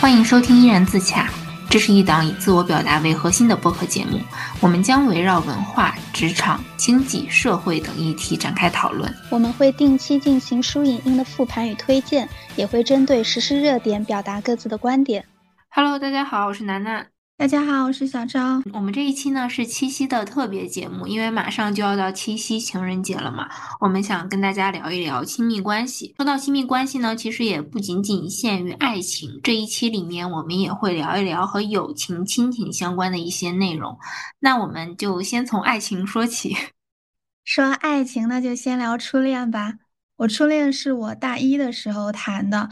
欢迎收听《依然自洽》，这是一档以自我表达为核心的播客节目。我们将围绕文化、职场、经济、社会等议题展开讨论。我们会定期进行书影音的复盘与推荐，也会针对实时热点表达各自的观点。Hello，大家好，我是楠楠。大家好，我是小张。我们这一期呢是七夕的特别节目，因为马上就要到七夕情人节了嘛，我们想跟大家聊一聊亲密关系。说到亲密关系呢，其实也不仅仅限于爱情。这一期里面，我们也会聊一聊和友情、亲情相关的一些内容。那我们就先从爱情说起。说爱情，那就先聊初恋吧。我初恋是我大一的时候谈的。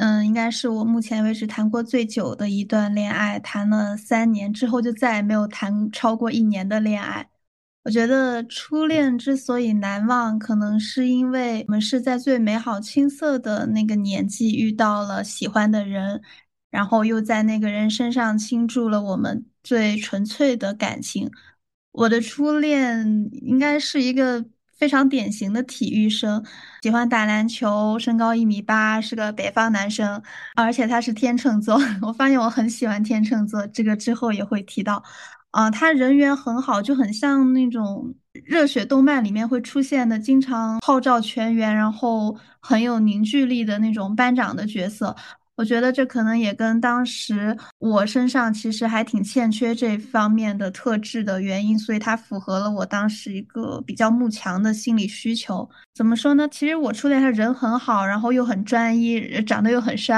嗯，应该是我目前为止谈过最久的一段恋爱，谈了三年之后就再也没有谈超过一年的恋爱。我觉得初恋之所以难忘，可能是因为我们是在最美好青涩的那个年纪遇到了喜欢的人，然后又在那个人身上倾注了我们最纯粹的感情。我的初恋应该是一个。非常典型的体育生，喜欢打篮球，身高一米八，是个北方男生，而且他是天秤座。我发现我很喜欢天秤座，这个之后也会提到。啊，他人缘很好，就很像那种热血动漫里面会出现的，经常号召全员，然后很有凝聚力的那种班长的角色。我觉得这可能也跟当时我身上其实还挺欠缺这方面的特质的原因，所以它符合了我当时一个比较慕强的心理需求。怎么说呢？其实我初恋他人很好，然后又很专一，长得又很帅，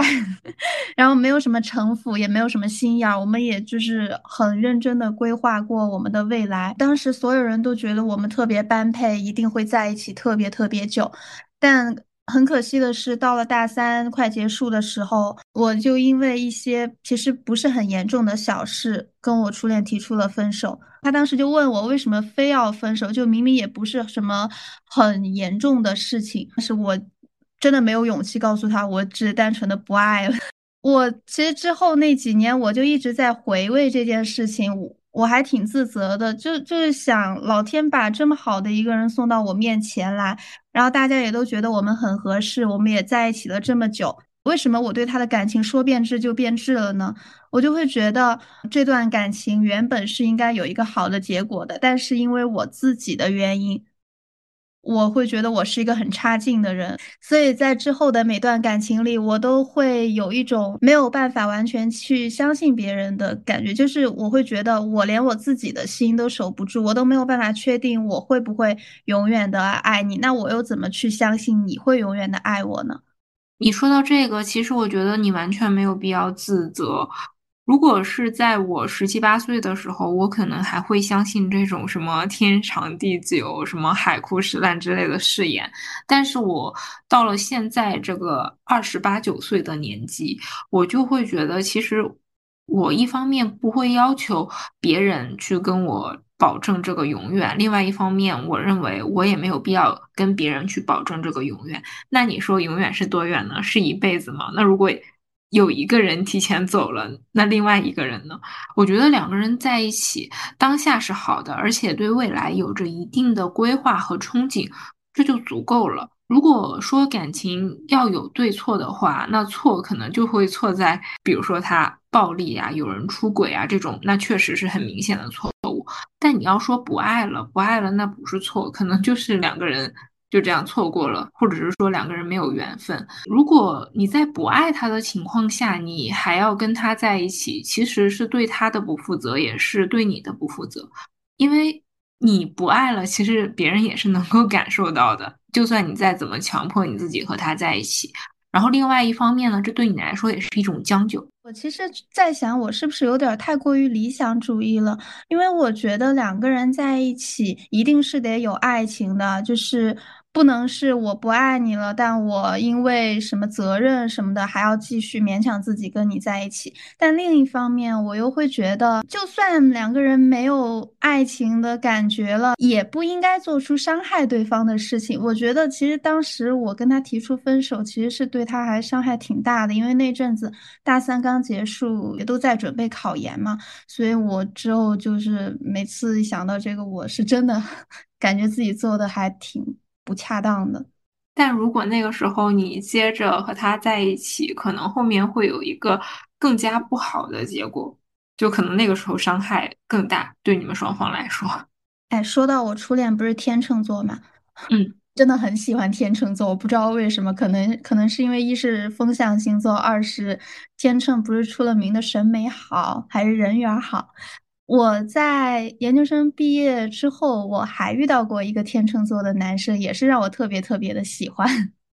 然后没有什么城府，也没有什么心眼儿。我们也就是很认真的规划过我们的未来。当时所有人都觉得我们特别般配，一定会在一起特别特别久，但。很可惜的是，到了大三快结束的时候，我就因为一些其实不是很严重的小事，跟我初恋提出了分手。他当时就问我为什么非要分手，就明明也不是什么很严重的事情，但是我真的没有勇气告诉他，我只是单纯的不爱了。我其实之后那几年，我就一直在回味这件事情。我还挺自责的，就就是想老天把这么好的一个人送到我面前来，然后大家也都觉得我们很合适，我们也在一起了这么久，为什么我对他的感情说变质就变质了呢？我就会觉得这段感情原本是应该有一个好的结果的，但是因为我自己的原因。我会觉得我是一个很差劲的人，所以在之后的每段感情里，我都会有一种没有办法完全去相信别人的感觉，就是我会觉得我连我自己的心都守不住，我都没有办法确定我会不会永远的爱你，那我又怎么去相信你会永远的爱我呢？你说到这个，其实我觉得你完全没有必要自责。如果是在我十七八岁的时候，我可能还会相信这种什么天长地久、什么海枯石烂之类的誓言。但是我到了现在这个二十八九岁的年纪，我就会觉得，其实我一方面不会要求别人去跟我保证这个永远，另外一方面，我认为我也没有必要跟别人去保证这个永远。那你说永远是多远呢？是一辈子吗？那如果？有一个人提前走了，那另外一个人呢？我觉得两个人在一起当下是好的，而且对未来有着一定的规划和憧憬，这就足够了。如果说感情要有对错的话，那错可能就会错在，比如说他暴力啊、有人出轨啊这种，那确实是很明显的错误。但你要说不爱了，不爱了，那不是错，可能就是两个人。就这样错过了，或者是说两个人没有缘分。如果你在不爱他的情况下，你还要跟他在一起，其实是对他的不负责，也是对你的不负责。因为你不爱了，其实别人也是能够感受到的。就算你再怎么强迫你自己和他在一起，然后另外一方面呢，这对你来说也是一种将就。我其实在想，我是不是有点太过于理想主义了？因为我觉得两个人在一起一定是得有爱情的，就是。不能是我不爱你了，但我因为什么责任什么的，还要继续勉强自己跟你在一起。但另一方面，我又会觉得，就算两个人没有爱情的感觉了，也不应该做出伤害对方的事情。我觉得，其实当时我跟他提出分手，其实是对他还伤害挺大的，因为那阵子大三刚结束，也都在准备考研嘛。所以我之后就是每次一想到这个，我是真的 感觉自己做的还挺。不恰当的，但如果那个时候你接着和他在一起，可能后面会有一个更加不好的结果，就可能那个时候伤害更大，对你们双方来说。哎，说到我初恋不是天秤座嘛，嗯，真的很喜欢天秤座，我不知道为什么，可能可能是因为一是风象星座，二是天秤不是出了名的审美好，还是人缘好。我在研究生毕业之后，我还遇到过一个天秤座的男生，也是让我特别特别的喜欢，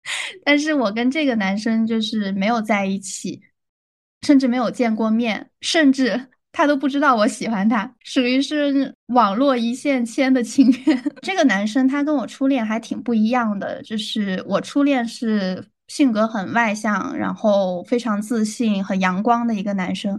但是我跟这个男生就是没有在一起，甚至没有见过面，甚至。他都不知道我喜欢他，属于是网络一线牵的情缘。这个男生他跟我初恋还挺不一样的，就是我初恋是性格很外向，然后非常自信、很阳光的一个男生，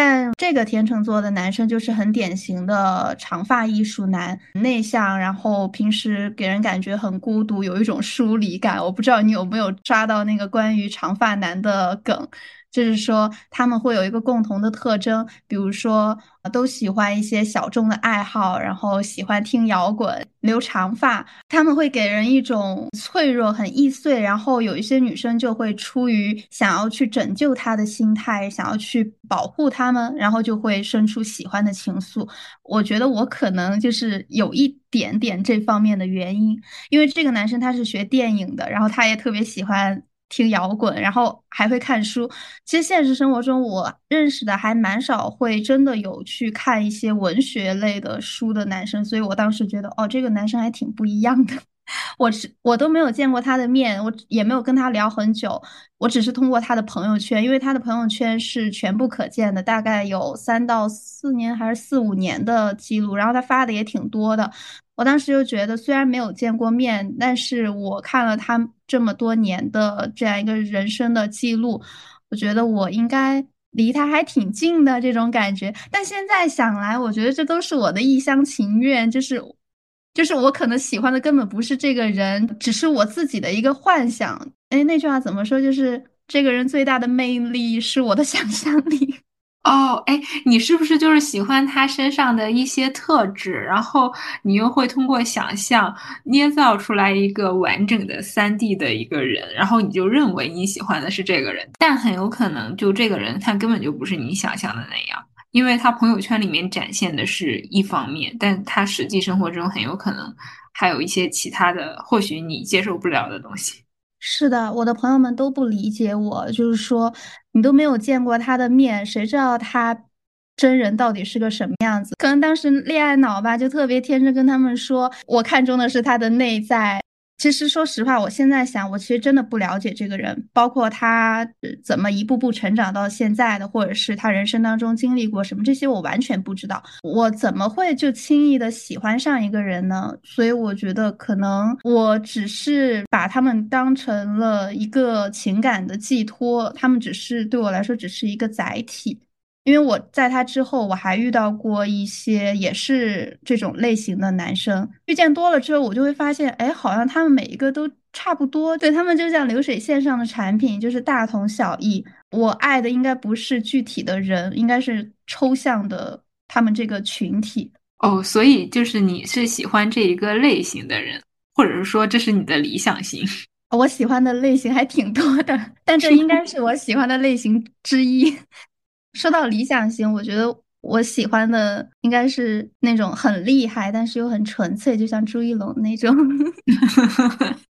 但这个天秤座的男生就是很典型的长发艺术男，内向，然后平时给人感觉很孤独，有一种疏离感。我不知道你有没有抓到那个关于长发男的梗。就是说，他们会有一个共同的特征，比如说，都喜欢一些小众的爱好，然后喜欢听摇滚，留长发。他们会给人一种脆弱、很易碎，然后有一些女生就会出于想要去拯救他的心态，想要去保护他们，然后就会生出喜欢的情愫。我觉得我可能就是有一点点这方面的原因，因为这个男生他是学电影的，然后他也特别喜欢。听摇滚，然后还会看书。其实现实生活中，我认识的还蛮少会真的有去看一些文学类的书的男生，所以我当时觉得，哦，这个男生还挺不一样的。我只我都没有见过他的面，我也没有跟他聊很久，我只是通过他的朋友圈，因为他的朋友圈是全部可见的，大概有三到四年还是四五年的记录，然后他发的也挺多的。我当时就觉得，虽然没有见过面，但是我看了他这么多年的这样一个人生的记录，我觉得我应该离他还挺近的这种感觉。但现在想来，我觉得这都是我的一厢情愿，就是，就是我可能喜欢的根本不是这个人，只是我自己的一个幻想。哎，那句话怎么说？就是这个人最大的魅力是我的想象力。哦，哎，你是不是就是喜欢他身上的一些特质，然后你又会通过想象捏造出来一个完整的三 D 的一个人，然后你就认为你喜欢的是这个人，但很有可能就这个人他根本就不是你想象的那样，因为他朋友圈里面展现的是一方面，但他实际生活中很有可能还有一些其他的，或许你接受不了的东西。是的，我的朋友们都不理解我，就是说你都没有见过他的面，谁知道他真人到底是个什么样子？可能当时恋爱脑吧，就特别天真，跟他们说我看中的是他的内在。其实，说实话，我现在想，我其实真的不了解这个人，包括他怎么一步步成长到现在的，或者是他人生当中经历过什么，这些我完全不知道。我怎么会就轻易的喜欢上一个人呢？所以我觉得，可能我只是把他们当成了一个情感的寄托，他们只是对我来说只是一个载体。因为我在他之后，我还遇到过一些也是这种类型的男生。遇见多了之后，我就会发现，哎，好像他们每一个都差不多。对他们就像流水线上的产品，就是大同小异。我爱的应该不是具体的人，应该是抽象的他们这个群体。哦，所以就是你是喜欢这一个类型的人，或者是说这是你的理想型？我喜欢的类型还挺多的，但这应该是我喜欢的类型之一。说到理想型，我觉得我喜欢的应该是那种很厉害，但是又很纯粹，就像朱一龙那种。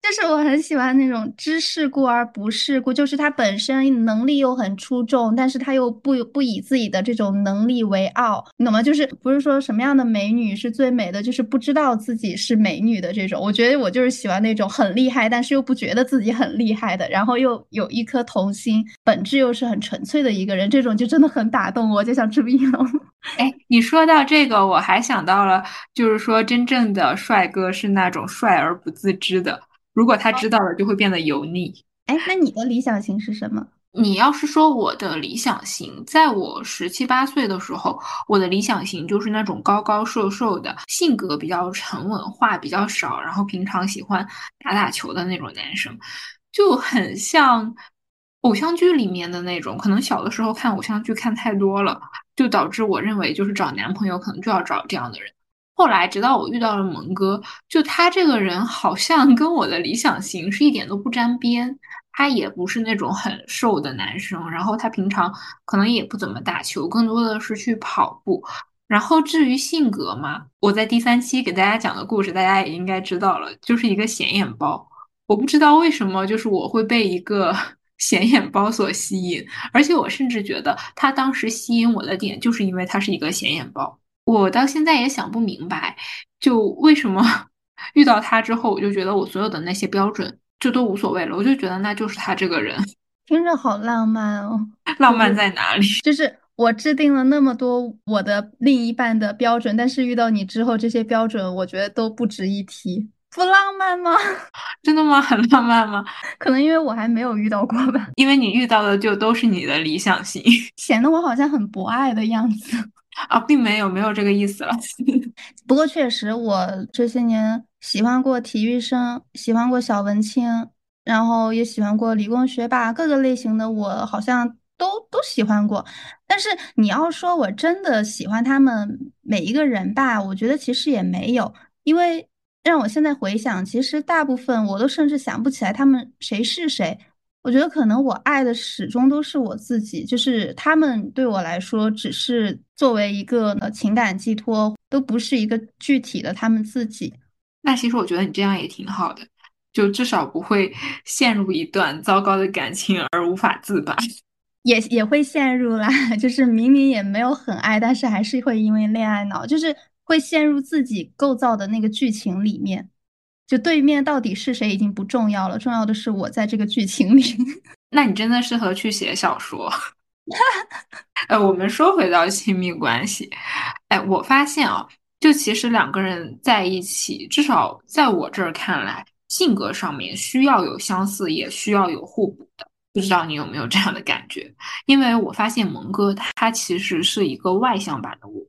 就是我很喜欢那种知世故而不世故，就是他本身能力又很出众，但是他又不不以自己的这种能力为傲，你懂吗？就是不是说什么样的美女是最美的，就是不知道自己是美女的这种。我觉得我就是喜欢那种很厉害，但是又不觉得自己很厉害的，然后又有一颗童心，本质又是很纯粹的一个人，这种就真的很打动我，就像朱一龙。哎，你说到这个，我还想到了，就是说真正的帅哥是那种帅而不自知的。如果他知道了，就会变得油腻。哎，那你的理想型是什么？你要是说我的理想型，在我十七八岁的时候，我的理想型就是那种高高瘦瘦的，性格比较沉稳，话比较少，然后平常喜欢打打球的那种男生，就很像偶像剧里面的那种。可能小的时候看偶像剧看太多了，就导致我认为就是找男朋友可能就要找这样的人。后来直到我遇到了蒙哥，就他这个人好像跟我的理想型是一点都不沾边。他也不是那种很瘦的男生，然后他平常可能也不怎么打球，更多的是去跑步。然后至于性格嘛，我在第三期给大家讲的故事，大家也应该知道了，就是一个显眼包。我不知道为什么，就是我会被一个显眼包所吸引，而且我甚至觉得他当时吸引我的点，就是因为他是一个显眼包。我到现在也想不明白，就为什么 遇到他之后，我就觉得我所有的那些标准就都无所谓了，我就觉得那就是他这个人。听着好浪漫哦，浪漫在哪里？就是。我制定了那么多我的另一半的标准，但是遇到你之后，这些标准我觉得都不值一提，不浪漫吗？真的吗？很浪漫吗？可能因为我还没有遇到过吧。因为你遇到的就都是你的理想型，显得我好像很博爱的样子啊，并没有，没有这个意思了。不过确实，我这些年喜欢过体育生，喜欢过小文青，然后也喜欢过理工学霸，各个类型的我好像。都都喜欢过，但是你要说我真的喜欢他们每一个人吧，我觉得其实也没有，因为让我现在回想，其实大部分我都甚至想不起来他们谁是谁。我觉得可能我爱的始终都是我自己，就是他们对我来说只是作为一个情感寄托，都不是一个具体的他们自己。那其实我觉得你这样也挺好的，就至少不会陷入一段糟糕的感情而无法自拔。也也会陷入啦，就是明明也没有很爱，但是还是会因为恋爱脑，就是会陷入自己构造的那个剧情里面。就对面到底是谁已经不重要了，重要的是我在这个剧情里。那你真的适合去写小说。呃，我们说回到亲密关系，哎，我发现啊，就其实两个人在一起，至少在我这儿看来，性格上面需要有相似，也需要有互补的。不知道你有没有这样的感觉？因为我发现蒙哥他其实是一个外向版的我，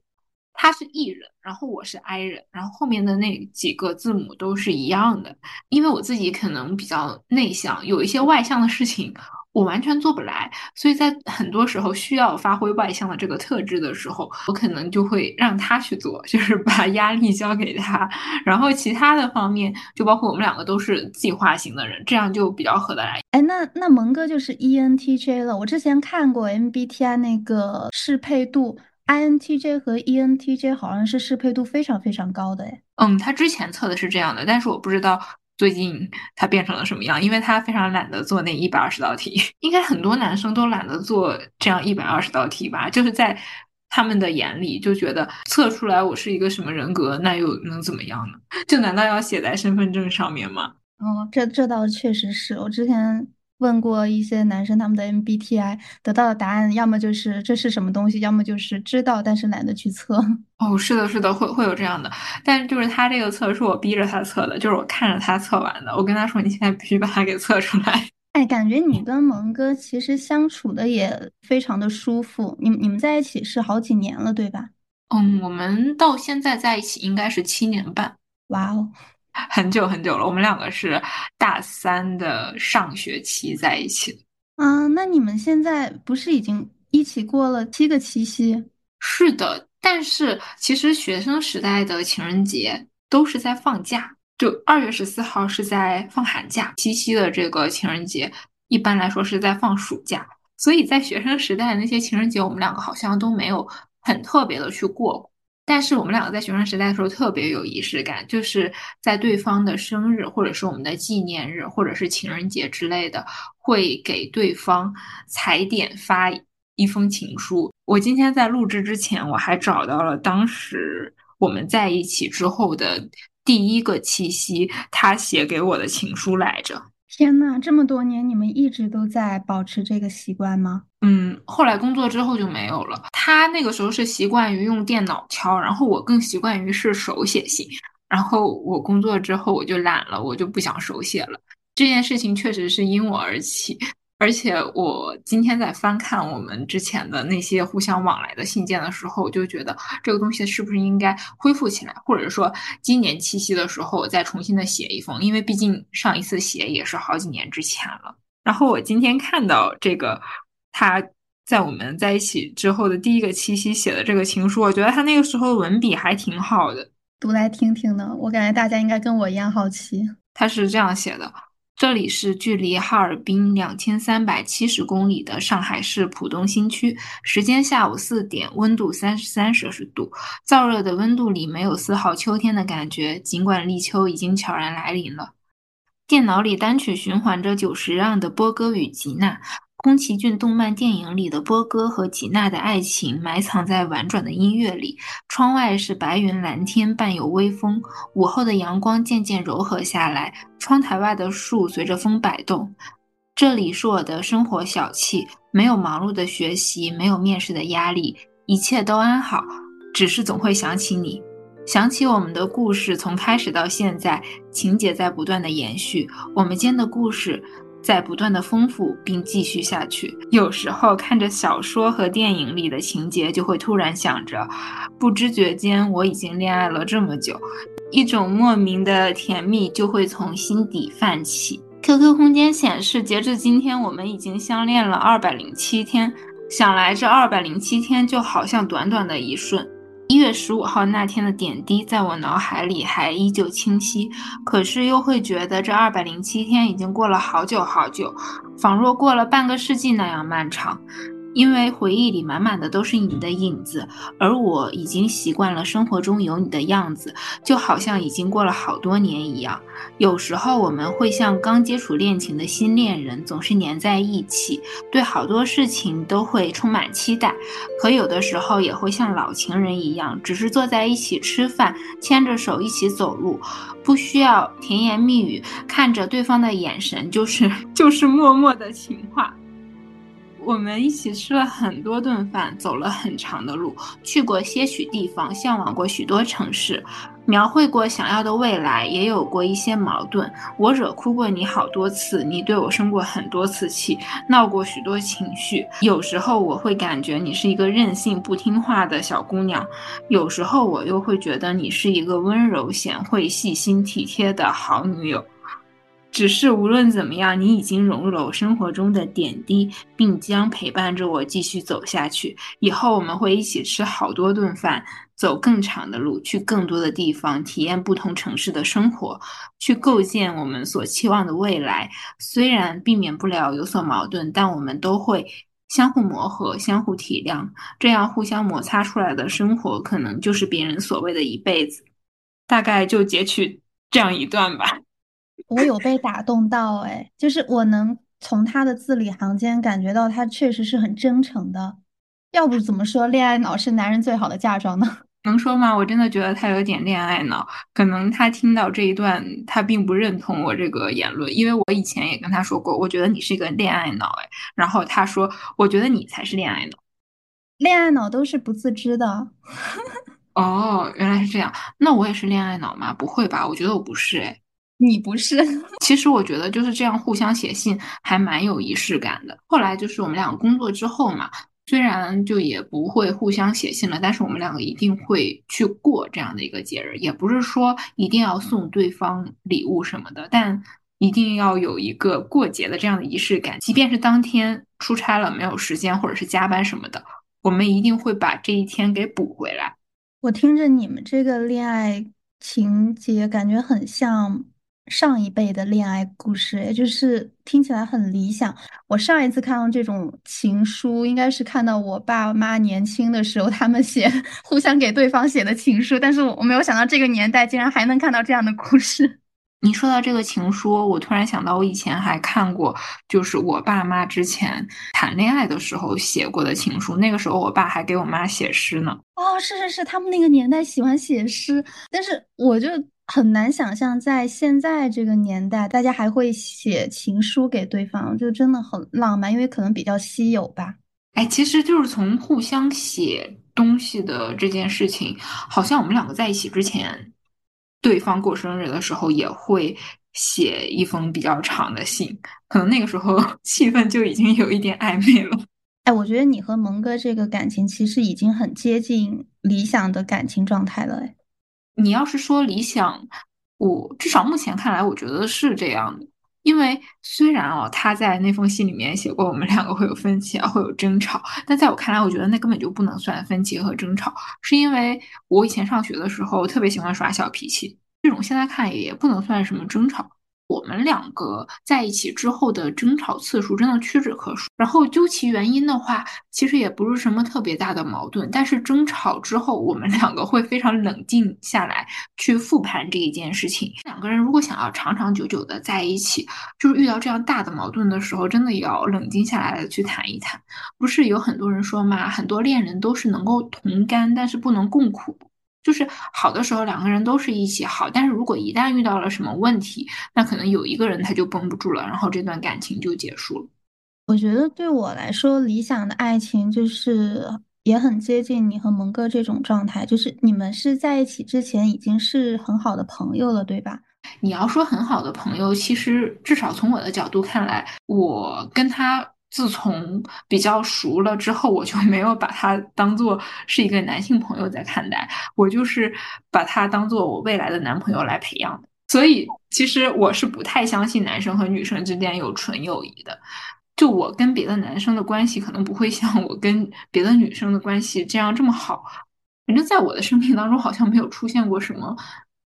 他是 E 人，然后我是 I 人，然后后面的那几个字母都是一样的。因为我自己可能比较内向，有一些外向的事情。我完全做不来，所以在很多时候需要发挥外向的这个特质的时候，我可能就会让他去做，就是把压力交给他。然后其他的方面，就包括我们两个都是计划型的人，这样就比较合得来。哎，那那蒙哥就是 ENTJ 了。我之前看过 MBTI 那个适配度，INTJ 和 ENTJ 好像是适配度非常非常高的。哎，嗯，他之前测的是这样的，但是我不知道。最近他变成了什么样？因为他非常懒得做那一百二十道题，应该很多男生都懒得做这样一百二十道题吧？就是在他们的眼里，就觉得测出来我是一个什么人格，那又能怎么样呢？就难道要写在身份证上面吗？哦，这这倒确实是我之前。问过一些男生他们的 MBTI，得到的答案要么就是这是什么东西，要么就是知道但是懒得去测。哦，是的，是的，会会有这样的。但是就是他这个测是我逼着他测的，就是我看着他测完的。我跟他说，你现在必须把它给测出来。哎，感觉你跟蒙哥其实相处的也非常的舒服。你你们在一起是好几年了，对吧？嗯，我们到现在在一起应该是七年半。哇哦！很久很久了，我们两个是大三的上学期在一起的。啊，那你们现在不是已经一起过了七个七夕？是的，但是其实学生时代的情人节都是在放假，就二月十四号是在放寒假，七夕的这个情人节一般来说是在放暑假，所以在学生时代那些情人节，我们两个好像都没有很特别的去过。但是我们两个在学生时代的时候特别有仪式感，就是在对方的生日，或者是我们的纪念日，或者是情人节之类的，会给对方踩点发一封情书。我今天在录制之前，我还找到了当时我们在一起之后的第一个七夕，他写给我的情书来着。天呐，这么多年你们一直都在保持这个习惯吗？嗯，后来工作之后就没有了。他那个时候是习惯于用电脑敲，然后我更习惯于是手写信。然后我工作之后我就懒了，我就不想手写了。这件事情确实是因我而起。而且我今天在翻看我们之前的那些互相往来的信件的时候，我就觉得这个东西是不是应该恢复起来，或者说今年七夕的时候再重新的写一封，因为毕竟上一次写也是好几年之前了。然后我今天看到这个他在我们在一起之后的第一个七夕写的这个情书，我觉得他那个时候文笔还挺好的，读来听听呢？我感觉大家应该跟我一样好奇。他是这样写的：这里是距离哈尔滨两千三百七十公里的上海市浦东新区，时间下午四点，温度三十三摄氏度，燥热的温度里没有丝毫秋天的感觉，尽管立秋已经悄然来临了。电脑里单曲循环着久石让的波哥与吉娜。宫崎骏动漫电影里的波哥和吉娜的爱情埋藏在婉转的音乐里。窗外是白云蓝天，伴有微风。午后的阳光渐渐柔和下来，窗台外的树随着风摆动。这里是我的生活小憩，没有忙碌的学习，没有面试的压力，一切都安好。只是总会想起你，想起我们的故事从开始到现在，情节在不断的延续，我们间的故事。在不断的丰富并继续下去。有时候看着小说和电影里的情节，就会突然想着，不知觉间我已经恋爱了这么久，一种莫名的甜蜜就会从心底泛起。QQ 空间显示，截至今天，我们已经相恋了二百零七天。想来这二百零七天就好像短短的一瞬。一月十五号那天的点滴，在我脑海里还依旧清晰，可是又会觉得这二百零七天已经过了好久好久，仿若过了半个世纪那样漫长。因为回忆里满满的都是你的影子，而我已经习惯了生活中有你的样子，就好像已经过了好多年一样。有时候我们会像刚接触恋情的新恋人，总是黏在一起，对好多事情都会充满期待；可有的时候也会像老情人一样，只是坐在一起吃饭，牵着手一起走路，不需要甜言蜜语，看着对方的眼神就是 就是默默的情话。我们一起吃了很多顿饭，走了很长的路，去过些许地方，向往过许多城市，描绘过想要的未来，也有过一些矛盾。我惹哭过你好多次，你对我生过很多次气，闹过许多情绪。有时候我会感觉你是一个任性不听话的小姑娘，有时候我又会觉得你是一个温柔贤惠、细心体贴的好女友。只是无论怎么样，你已经融入了我生活中的点滴，并将陪伴着我继续走下去。以后我们会一起吃好多顿饭，走更长的路，去更多的地方，体验不同城市的生活，去构建我们所期望的未来。虽然避免不了有所矛盾，但我们都会相互磨合、相互体谅，这样互相摩擦出来的生活，可能就是别人所谓的一辈子。大概就截取这样一段吧。我有被打动到，哎，就是我能从他的字里行间感觉到他确实是很真诚的。要不怎么说恋爱脑是男人最好的嫁妆呢？能说吗？我真的觉得他有点恋爱脑。可能他听到这一段，他并不认同我这个言论，因为我以前也跟他说过，我觉得你是一个恋爱脑，哎，然后他说，我觉得你才是恋爱脑。恋爱脑都是不自知的。哦，原来是这样。那我也是恋爱脑吗？不会吧？我觉得我不是，哎。你不是，其实我觉得就是这样互相写信还蛮有仪式感的。后来就是我们两个工作之后嘛，虽然就也不会互相写信了，但是我们两个一定会去过这样的一个节日。也不是说一定要送对方礼物什么的，但一定要有一个过节的这样的仪式感。即便是当天出差了没有时间，或者是加班什么的，我们一定会把这一天给补回来。我听着你们这个恋爱情节，感觉很像。上一辈的恋爱故事，也就是听起来很理想。我上一次看到这种情书，应该是看到我爸妈年轻的时候，他们写 互相给对方写的情书。但是我没有想到这个年代竟然还能看到这样的故事。你说到这个情书，我突然想到，我以前还看过，就是我爸妈之前谈恋爱的时候写过的情书。那个时候，我爸还给我妈写诗呢。哦，是是是，他们那个年代喜欢写诗，但是我就。很难想象，在现在这个年代，大家还会写情书给对方，就真的很浪漫，因为可能比较稀有吧。哎，其实就是从互相写东西的这件事情，好像我们两个在一起之前，对方过生日的时候也会写一封比较长的信，可能那个时候 气氛就已经有一点暧昧了。哎，我觉得你和蒙哥这个感情其实已经很接近理想的感情状态了，哎。你要是说理想，我至少目前看来，我觉得是这样的。因为虽然哦，他在那封信里面写过我们两个会有分歧啊，会有争吵，但在我看来，我觉得那根本就不能算分歧和争吵，是因为我以前上学的时候特别喜欢耍小脾气，这种现在看也不能算什么争吵。我们两个在一起之后的争吵次数真的屈指可数。然后究其原因的话，其实也不是什么特别大的矛盾。但是争吵之后，我们两个会非常冷静下来去复盘这一件事情。两个人如果想要长长久久的在一起，就是遇到这样大的矛盾的时候，真的要冷静下来去谈一谈。不是有很多人说嘛，很多恋人都是能够同甘，但是不能共苦。就是好的时候，两个人都是一起好，但是如果一旦遇到了什么问题，那可能有一个人他就绷不住了，然后这段感情就结束了。我觉得对我来说，理想的爱情就是也很接近你和蒙哥这种状态，就是你们是在一起之前已经是很好的朋友了，对吧？你要说很好的朋友，其实至少从我的角度看来，我跟他。自从比较熟了之后，我就没有把他当做是一个男性朋友在看待，我就是把他当做我未来的男朋友来培养的。所以，其实我是不太相信男生和女生之间有纯友谊的。就我跟别的男生的关系，可能不会像我跟别的女生的关系这样这么好。反正在我的生命当中，好像没有出现过什么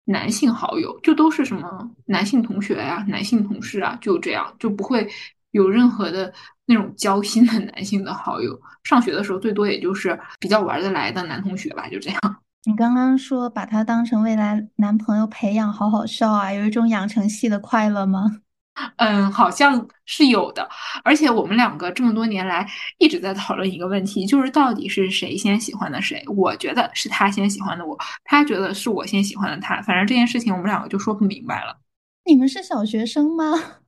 男性好友，就都是什么男性同学呀、男性同事啊，就这样，就不会有任何的。那种交心的男性的好友，上学的时候最多也就是比较玩得来的男同学吧，就这样。你刚刚说把他当成未来男朋友培养，好好笑啊！有一种养成系的快乐吗？嗯，好像是有的。而且我们两个这么多年来一直在讨论一个问题，就是到底是谁先喜欢的谁？我觉得是他先喜欢的我，他觉得是我先喜欢的他。反正这件事情我们两个就说不明白了。你们是小学生吗？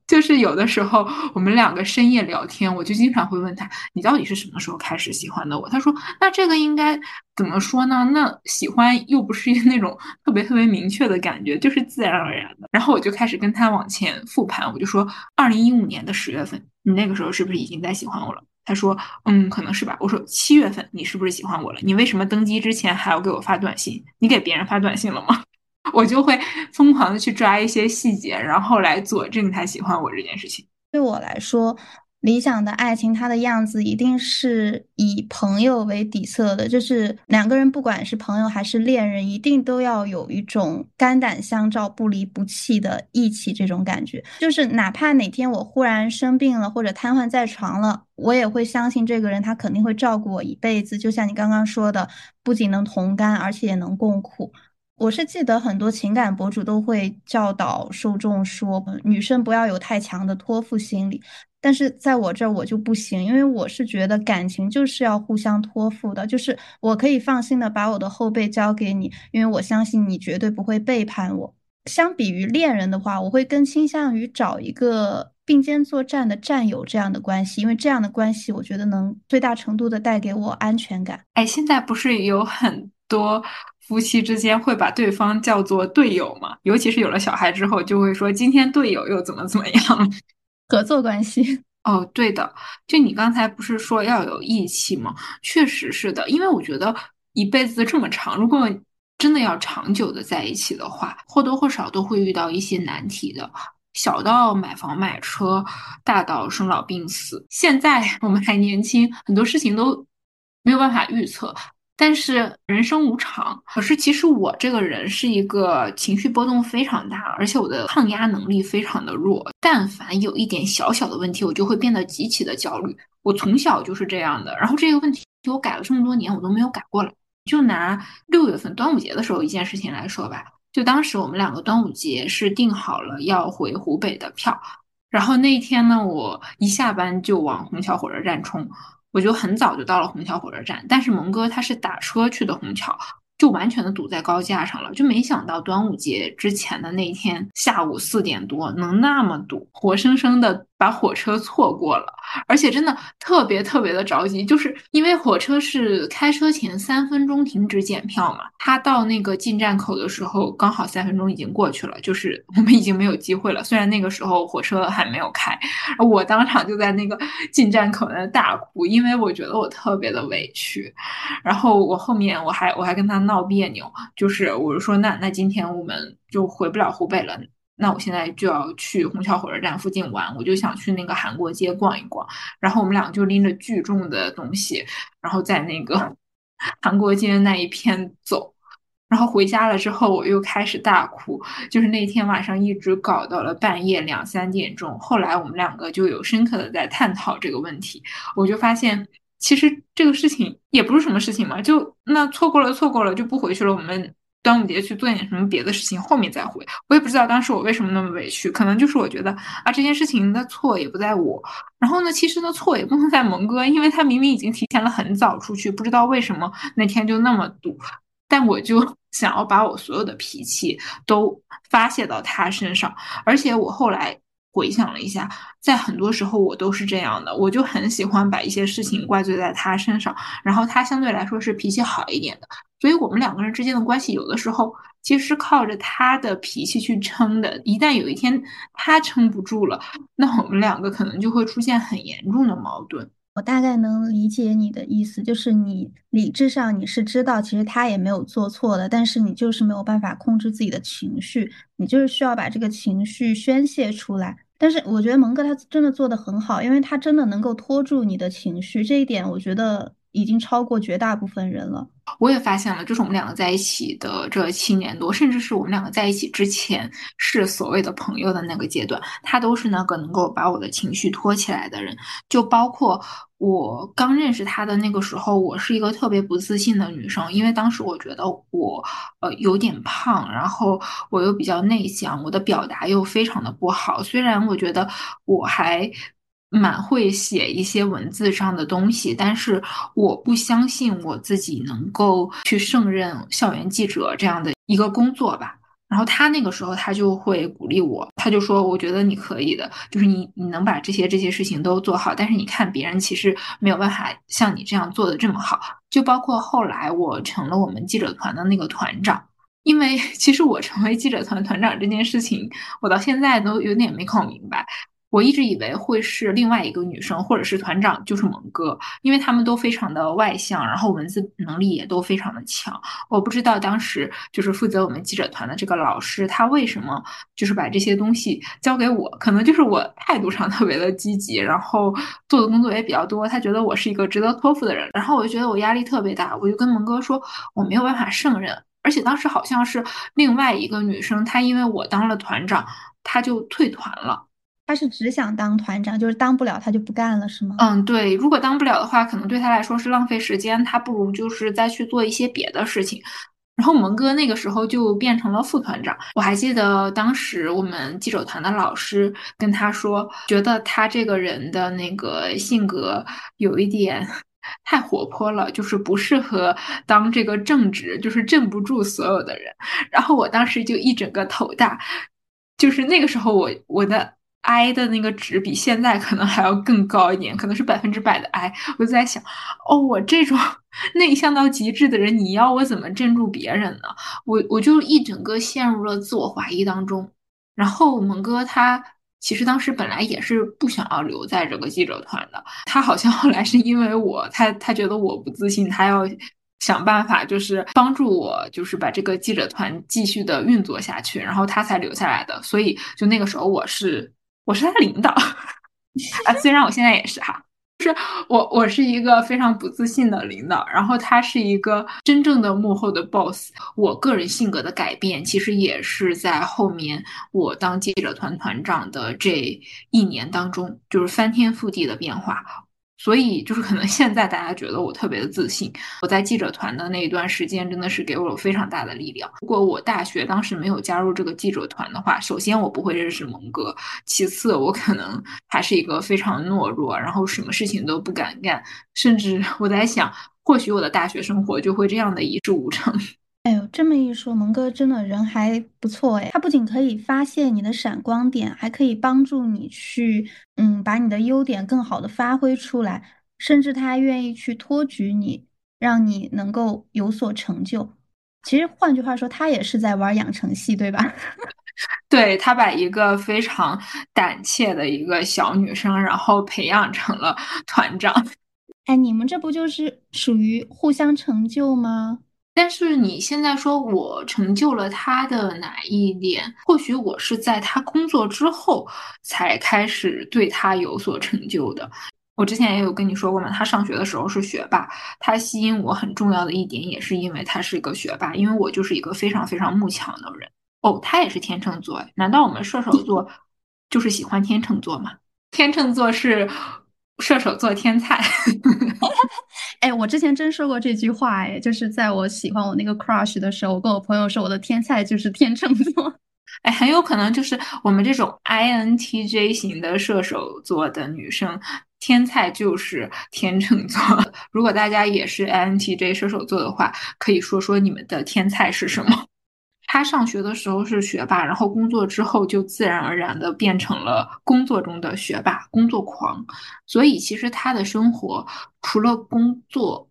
就是有的时候我们两个深夜聊天，我就经常会问他：“你到底是什么时候开始喜欢的我？”他说：“那这个应该怎么说呢？那喜欢又不是那种特别特别明确的感觉，就是自然而然的。”然后我就开始跟他往前复盘，我就说：“二零一五年的十月份，你那个时候是不是已经在喜欢我了？”他说：“嗯，可能是吧。”我说：“七月份，你是不是喜欢我了？你为什么登机之前还要给我发短信？你给别人发短信了吗？”我就会疯狂的去抓一些细节，然后来佐证他喜欢我这件事情。对我来说，理想的爱情，它的样子一定是以朋友为底色的，就是两个人不管是朋友还是恋人，一定都要有一种肝胆相照、不离不弃的义气这种感觉。就是哪怕哪天我忽然生病了或者瘫痪在床了，我也会相信这个人他肯定会照顾我一辈子。就像你刚刚说的，不仅能同甘，而且也能共苦。我是记得很多情感博主都会教导受众说，女生不要有太强的托付心理。但是在我这儿我就不行，因为我是觉得感情就是要互相托付的，就是我可以放心的把我的后背交给你，因为我相信你绝对不会背叛我。相比于恋人的话，我会更倾向于找一个并肩作战的战友这样的关系，因为这样的关系我觉得能最大程度的带给我安全感。哎，现在不是有很多。夫妻之间会把对方叫做队友吗？尤其是有了小孩之后，就会说今天队友又怎么怎么样，合作关系。哦，对的，就你刚才不是说要有义气吗？确实是的，因为我觉得一辈子这么长，如果真的要长久的在一起的话，或多或少都会遇到一些难题的，小到买房买车，大到生老病死。现在我们还年轻，很多事情都没有办法预测。但是人生无常，可是其实我这个人是一个情绪波动非常大，而且我的抗压能力非常的弱。但凡有一点小小的问题，我就会变得极其的焦虑。我从小就是这样的。然后这个问题我改了这么多年，我都没有改过来。就拿六月份端午节的时候一件事情来说吧，就当时我们两个端午节是订好了要回湖北的票，然后那一天呢，我一下班就往虹桥火车站冲。我就很早就到了虹桥火车站，但是蒙哥他是打车去的虹桥。就完全的堵在高架上了，就没想到端午节之前的那天下午四点多能那么堵，活生生的把火车错过了，而且真的特别特别的着急，就是因为火车是开车前三分钟停止检票嘛，他到那个进站口的时候刚好三分钟已经过去了，就是我们已经没有机会了。虽然那个时候火车还没有开，我当场就在那个进站口那大哭，因为我觉得我特别的委屈，然后我后面我还我还跟他。闹别扭，就是我是说，那那今天我们就回不了湖北了，那我现在就要去虹桥火车站附近玩，我就想去那个韩国街逛一逛。然后我们俩就拎着巨重的东西，然后在那个 韩国街那一片走。然后回家了之后，我又开始大哭，就是那天晚上一直搞到了半夜两三点钟。后来我们两个就有深刻的在探讨这个问题，我就发现。其实这个事情也不是什么事情嘛，就那错过了，错过了就不回去了。我们端午节去做点什么别的事情，后面再回。我也不知道当时我为什么那么委屈，可能就是我觉得啊，这件事情的错也不在我。然后呢，其实呢错也不能在蒙哥，因为他明明已经提前了很早出去，不知道为什么那天就那么堵。但我就 想要把我所有的脾气都发泄到他身上，而且我后来。回想了一下，在很多时候我都是这样的，我就很喜欢把一些事情怪罪在他身上，然后他相对来说是脾气好一点的，所以我们两个人之间的关系有的时候其实是靠着他的脾气去撑的。一旦有一天他撑不住了，那我们两个可能就会出现很严重的矛盾。我大概能理解你的意思，就是你理智上你是知道其实他也没有做错的，但是你就是没有办法控制自己的情绪，你就是需要把这个情绪宣泄出来。但是我觉得蒙哥他真的做的很好，因为他真的能够拖住你的情绪，这一点我觉得已经超过绝大部分人了。我也发现了，就是我们两个在一起的这七年多，甚至是我们两个在一起之前是所谓的朋友的那个阶段，他都是那个能够把我的情绪托起来的人。就包括我刚认识他的那个时候，我是一个特别不自信的女生，因为当时我觉得我呃有点胖，然后我又比较内向，我的表达又非常的不好。虽然我觉得我还。蛮会写一些文字上的东西，但是我不相信我自己能够去胜任校园记者这样的一个工作吧。然后他那个时候他就会鼓励我，他就说：“我觉得你可以的，就是你你能把这些这些事情都做好。但是你看别人其实没有办法像你这样做的这么好。就包括后来我成了我们记者团的那个团长，因为 其实我成为记者团团长这件事情，我到现在都有点没搞明白。”我一直以为会是另外一个女生，或者是团长就是蒙哥，因为他们都非常的外向，然后文字能力也都非常的强。我不知道当时就是负责我们记者团的这个老师，他为什么就是把这些东西交给我？可能就是我态度上特别的积极，然后做的工作也比较多，他觉得我是一个值得托付的人。然后我就觉得我压力特别大，我就跟蒙哥说我没有办法胜任，而且当时好像是另外一个女生，她因为我当了团长，她就退团了。他是只想当团长，就是当不了他就不干了，是吗？嗯，对。如果当不了的话，可能对他来说是浪费时间，他不如就是再去做一些别的事情。然后蒙哥那个时候就变成了副团长。我还记得当时我们记者团的老师跟他说，觉得他这个人的那个性格有一点太活泼了，就是不适合当这个正职，就是镇不住所有的人。然后我当时就一整个头大，就是那个时候我我的。I 的那个值比现在可能还要更高一点，可能是百分之百的 I。我就在想，哦，我这种 内向到极致的人，你要我怎么镇住别人呢？我我就一整个陷入了自我怀疑当中。然后蒙哥他其实当时本来也是不想要留在这个记者团的，他好像后来是因为我，他他觉得我不自信，他要想办法就是帮助我，就是把这个记者团继续的运作下去，然后他才留下来的。所以就那个时候我是。我是他领导 啊，虽然我现在也是哈，就是我我是一个非常不自信的领导，然后他是一个真正的幕后的 boss。我个人性格的改变，其实也是在后面我当记者团团长的这一年当中，就是翻天覆地的变化。所以就是可能现在大家觉得我特别的自信，我在记者团的那一段时间真的是给我了非常大的力量。如果我大学当时没有加入这个记者团的话，首先我不会认识蒙哥，其次我可能还是一个非常懦弱，然后什么事情都不敢干，甚至我在想，或许我的大学生活就会这样的一事无成。哎呦，这么一说，蒙哥真的人还不错哎。他不仅可以发现你的闪光点，还可以帮助你去，嗯，把你的优点更好的发挥出来。甚至他还愿意去托举你，让你能够有所成就。其实换句话说，他也是在玩养成系，对吧？对他把一个非常胆怯的一个小女生，然后培养成了团长。哎，你们这不就是属于互相成就吗？但是你现在说我成就了他的哪一点？或许我是在他工作之后才开始对他有所成就的。我之前也有跟你说过嘛，他上学的时候是学霸，他吸引我很重要的一点也是因为他是一个学霸，因为我就是一个非常非常慕强的人。哦，他也是天秤座，难道我们射手座就是喜欢天秤座吗？天秤座是射手座天才。哎，我之前真说过这句话，哎，就是在我喜欢我那个 crush 的时候，我跟我朋友说我的天菜就是天秤座。哎，很有可能就是我们这种 INTJ 型的射手座的女生，天菜就是天秤座。如果大家也是 INTJ 射手座的话，可以说说你们的天菜是什么？他上学的时候是学霸，然后工作之后就自然而然的变成了工作中的学霸、工作狂。所以其实他的生活除了工作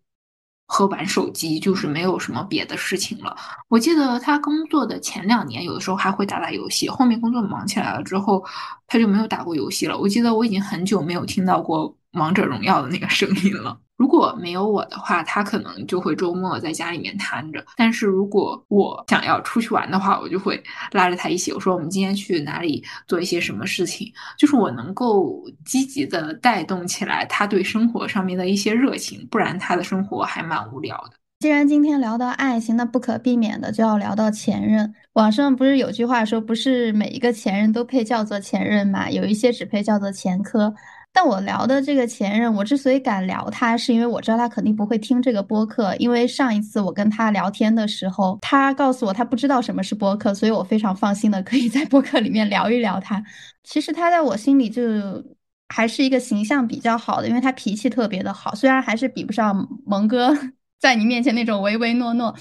和玩手机，就是没有什么别的事情了。我记得他工作的前两年，有的时候还会打打游戏，后面工作忙起来了之后，他就没有打过游戏了。我记得我已经很久没有听到过王者荣耀的那个声音了。如果没有我的话，他可能就会周末在家里面瘫着。但是如果我想要出去玩的话，我就会拉着他一起。我说我们今天去哪里做一些什么事情，就是我能够积极的带动起来他对生活上面的一些热情，不然他的生活还蛮无聊的。既然今天聊到爱情，那不可避免的就要聊到前任。网上不是有句话说，不是每一个前任都配叫做前任嘛？有一些只配叫做前科。但我聊的这个前任，我之所以敢聊他，是因为我知道他肯定不会听这个播客。因为上一次我跟他聊天的时候，他告诉我他不知道什么是播客，所以我非常放心的可以在播客里面聊一聊他。其实他在我心里就还是一个形象比较好的，因为他脾气特别的好，虽然还是比不上蒙哥 在你面前那种唯唯诺诺，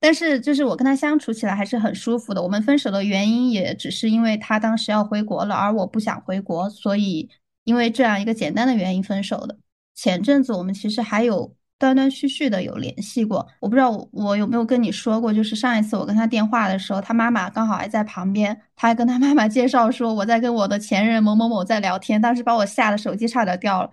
但是就是我跟他相处起来还是很舒服的。我们分手的原因也只是因为他当时要回国了，而我不想回国，所以。因为这样一个简单的原因分手的。前阵子我们其实还有断断续续的有联系过，我不知道我有没有跟你说过，就是上一次我跟他电话的时候，他妈妈刚好还在旁边，他还跟他妈妈介绍说我在跟我的前任某某某在聊天，当时把我吓得手机差点掉了。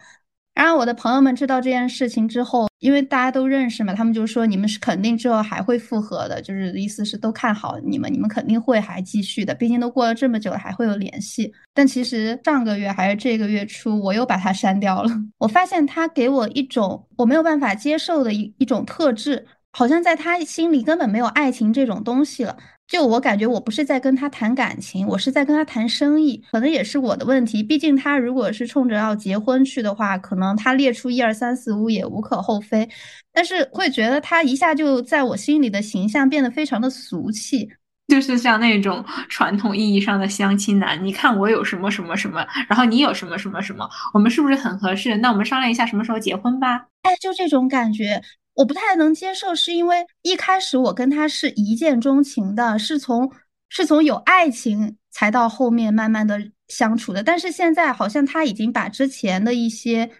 然后我的朋友们知道这件事情之后，因为大家都认识嘛，他们就说你们是肯定之后还会复合的，就是意思是都看好你们，你们肯定会还继续的，毕竟都过了这么久了，还会有联系。但其实上个月还是这个月初，我又把他删掉了。我发现他给我一种我没有办法接受的一一种特质，好像在他心里根本没有爱情这种东西了。就我感觉，我不是在跟他谈感情，我是在跟他谈生意，可能也是我的问题。毕竟他如果是冲着要结婚去的话，可能他列出一二三四五也无可厚非。但是会觉得他一下就在我心里的形象变得非常的俗气，就是像那种传统意义上的相亲男。你看我有什么什么什么，然后你有什么什么什么，我们是不是很合适？那我们商量一下什么时候结婚吧。哎，就这种感觉。我不太能接受，是因为一开始我跟他是一见钟情的，是从是从有爱情才到后面慢慢的相处的。但是现在好像他已经把之前的一些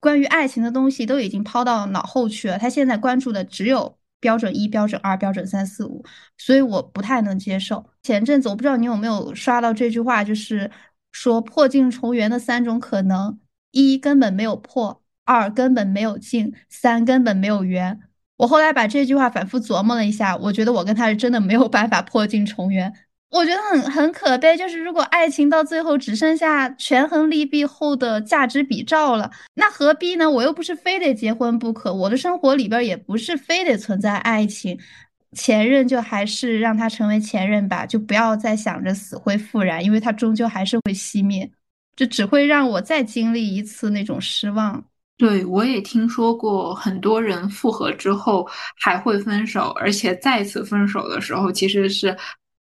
关于爱情的东西都已经抛到脑后去了，他现在关注的只有标准一、标准二、标准三四五，所以我不太能接受。前阵子我不知道你有没有刷到这句话，就是说破镜重圆的三种可能：一根本没有破。二根本没有镜，三根本没有圆。我后来把这句话反复琢磨了一下，我觉得我跟他是真的没有办法破镜重圆。我觉得很很可悲，就是如果爱情到最后只剩下权衡利弊后的价值比照了，那何必呢？我又不是非得结婚不可，我的生活里边也不是非得存在爱情。前任就还是让他成为前任吧，就不要再想着死灰复燃，因为他终究还是会熄灭，就只会让我再经历一次那种失望。对，我也听说过很多人复合之后还会分手，而且再次分手的时候其实是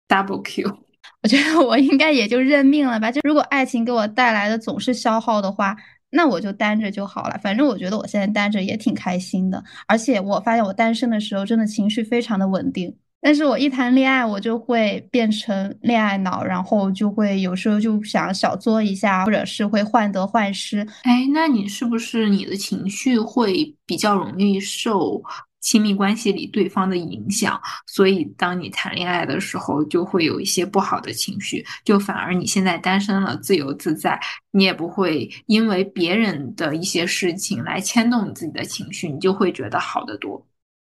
double kill。我觉得我应该也就认命了吧。就如果爱情给我带来的总是消耗的话，那我就单着就好了。反正我觉得我现在单着也挺开心的，而且我发现我单身的时候真的情绪非常的稳定。但是我一谈恋爱，我就会变成恋爱脑，然后就会有时候就想小作一下，或者是会患得患失。哎，那你是不是你的情绪会比较容易受亲密关系里对方的影响？所以当你谈恋爱的时候，就会有一些不好的情绪，就反而你现在单身了，自由自在，你也不会因为别人的一些事情来牵动你自己的情绪，你就会觉得好得多。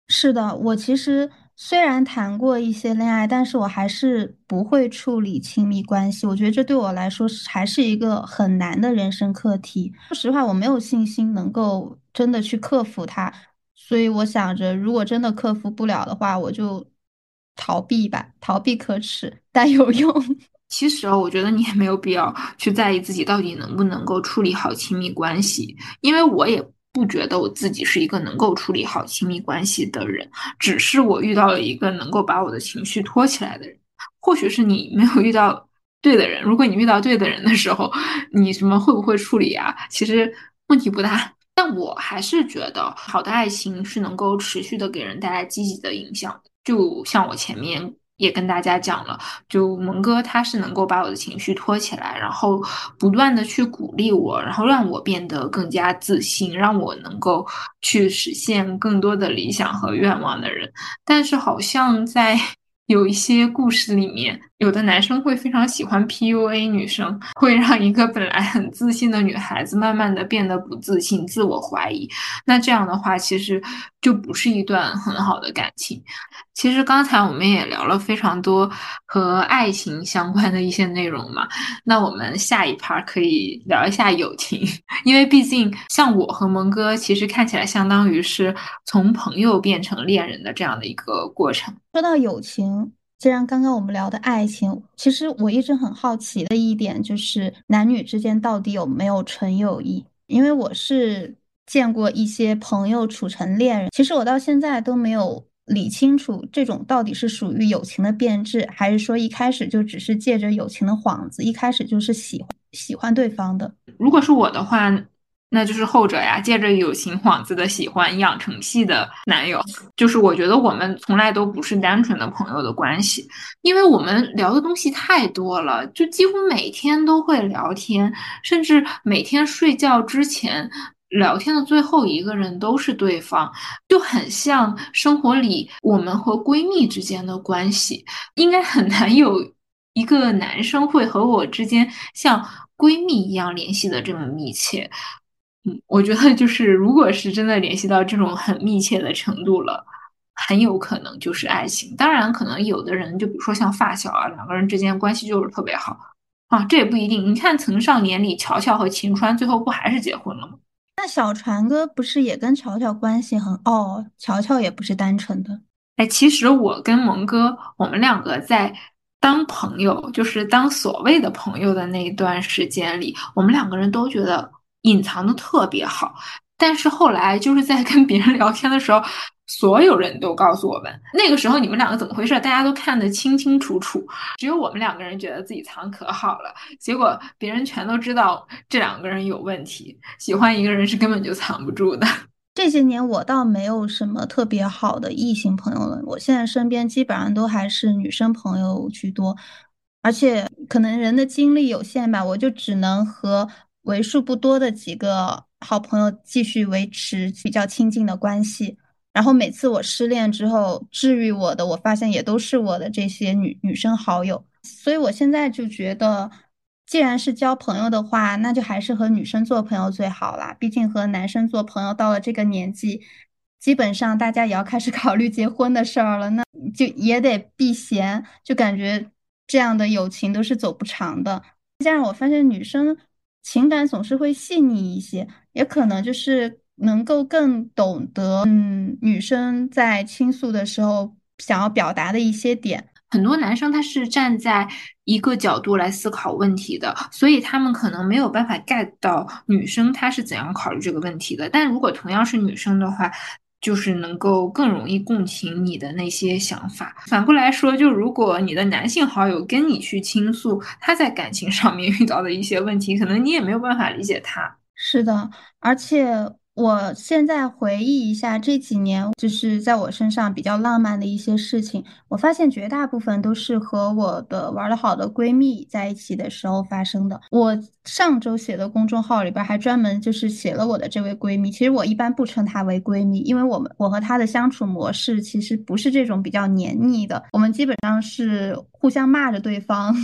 是的，我其实虽然谈过一些恋爱，但是我还是不会处理亲密关系。我觉得这对我来说还是一个很难的人生课题。说实话，我没有信心能够真的去克服它，所以我想着，如果真的克服不了的话，我就逃避吧，逃避可耻，但有用。其实啊，我觉得你也没有必要去在意自己到底能不能够处理好亲密关系，因为我也不觉得我自己是一个能够处理好亲密关系的人，只是我遇到了一个能够把我的情绪托起来的人。或许是你没有遇到对的人，如果你遇到对的人的时候，你什么会不会处理啊？其实问题不大。但我还是觉得，好的爱情是能够持续的给人带来积极的影响的，就像我前面。也跟大家讲了，就蒙哥他是能够把我的情绪托起来，然后不断的去鼓励我，然后让我变得更加自信，让我能够去实现更多的理想和愿望的人。但是好像在。有一些故事里面，有的男生会非常喜欢 PUA 女生，会让一个本来很自信的女孩子慢慢的变得不自信、自我怀疑。那这样的话，其实就不是一段很好的感情。其实刚才我们也聊了非常多和爱情相关的一些内容嘛。那我们下一 part 可以聊一下友情，因为毕竟像我和蒙哥，其实看起来相当于是从朋友变成恋人的这样的一个过程。说到友情，既然刚刚我们聊的爱情，其实我一直很好奇的一点就是男女之间到底有没有纯友谊？因为我是见过一些朋友处成恋人，其实我到现在都没有理清楚这种到底是属于友情的变质，还是说一开始就只是借着友情的幌子，一开始就是喜欢喜欢对方的。如果是我的话。那就是后者呀，借着友情幌子的喜欢养成系的男友，就是我觉得我们从来都不是单纯的朋友的关系，因为我们聊的东西太多了，就几乎每天都会聊天，甚至每天睡觉之前聊天的最后一个人都是对方，就很像生活里我们和闺蜜之间的关系，应该很难有一个男生会和我之间像闺蜜一样联系的这么密切。我觉得就是，如果是真的联系到这种很密切的程度了，很有可能就是爱情。当然，可能有的人，就比如说像发小啊，两个人之间关系就是特别好啊，这也不一定。你看《曾少年》里，乔乔和秦川最后不还是结婚了吗？那小船哥不是也跟乔乔关系很哦？乔乔也不是单纯的。哎，其实我跟蒙哥，我们两个在当朋友，就是当所谓的朋友的那一段时间里，我们两个人都觉得。隐藏的特别好，但是后来就是在跟别人聊天的时候，所有人都告诉我们，那个时候你们两个怎么回事？大家都看得清清楚楚，只有我们两个人觉得自己藏可好了。结果别人全都知道这两个人有问题，喜欢一个人是根本就藏不住的。这些年我倒没有什么特别好的异性朋友了，我现在身边基本上都还是女生朋友居多，而且可能人的精力有限吧，我就只能和。为数不多的几个好朋友继续维持比较亲近的关系，然后每次我失恋之后治愈我的，我发现也都是我的这些女女生好友，所以我现在就觉得，既然是交朋友的话，那就还是和女生做朋友最好啦。毕竟和男生做朋友到了这个年纪，基本上大家也要开始 考虑结婚的事儿了，那就也得避嫌，就感觉这样的友情都是走不长的。加上我发现女生。情感总是会细腻一些，也可能就是能够更懂得，嗯，女生在倾诉的时候想要表达的一些点。很多男生他是站在一个角度来思考问题的，所以他们可能没有办法 get 到女生她是怎样考虑这个问题的。但如果同样是女生的话，就是能够更容易共情你的那些想法。反过来说，就如果你的男性好友跟你去倾诉他在感情上面 遇到的一些问题，可能你也没有办法理解他。是的，而且。我现在回忆一下这几年，就是在我身上比较浪漫的一些事情，我发现绝大部分都是和我的玩的好的闺蜜在一起的时候发生的。我上周写的公众号里边还专门就是写了我的这位闺蜜。其实我一般不称她为闺蜜，因为我们我和她的相处模式其实不是这种比较黏腻的，我们基本上是互相骂着对方。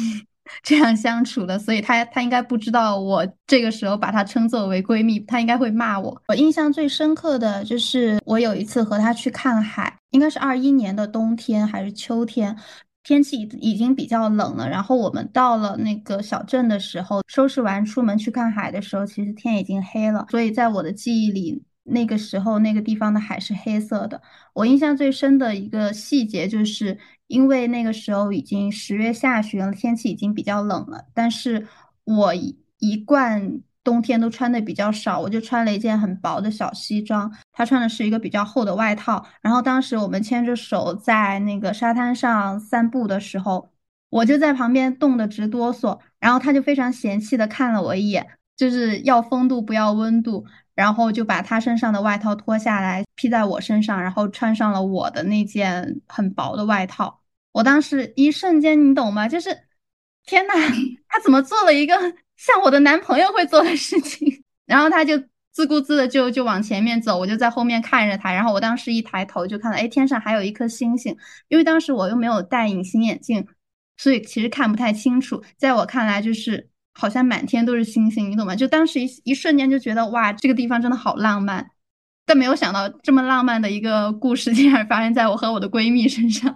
这样相处的，所以她她应该不知道我这个时候把她称作为闺蜜，她应该会骂我。我印象最深刻的就是我有一次和她去看海，应该是二一年的冬天还是秋天，天气已经比较冷了。然后我们到了那个小镇的时候，收拾完出门去看海的时候，其实天已经黑了。所以在我的记忆里。那个时候，那个地方的海是黑色的。我印象最深的一个细节，就是因为那个时候已经十月下旬了，天气已经比较冷了。但是我一贯冬天都穿的比较少，我就穿了一件很薄的小西装，他穿的是一个比较厚的外套。然后当时我们牵着手在那个沙滩上散步的时候，我就在旁边冻得直哆嗦，然后他就非常嫌弃的看了我一眼，就是要风度不要温度。然后就把他身上的外套脱下来披在我身上，然后穿上了我的那件很薄的外套。我当时一瞬间，你懂吗？就是天呐，他怎么做了一个像我的男朋友会做的事情？然后他就自顾自的就就往前面走，我就在后面看着他。然后我当时一抬头就看到，哎，天上还有一颗星星。因为当时我又没有戴隐形眼镜，所以其实看不太清楚。在我看来，就是。好像满天都是星星，你懂吗？就当时一一瞬间就觉得哇，这个地方真的好浪漫，但没有想到这么浪漫的一个故事竟然发生在我和我的闺蜜身上。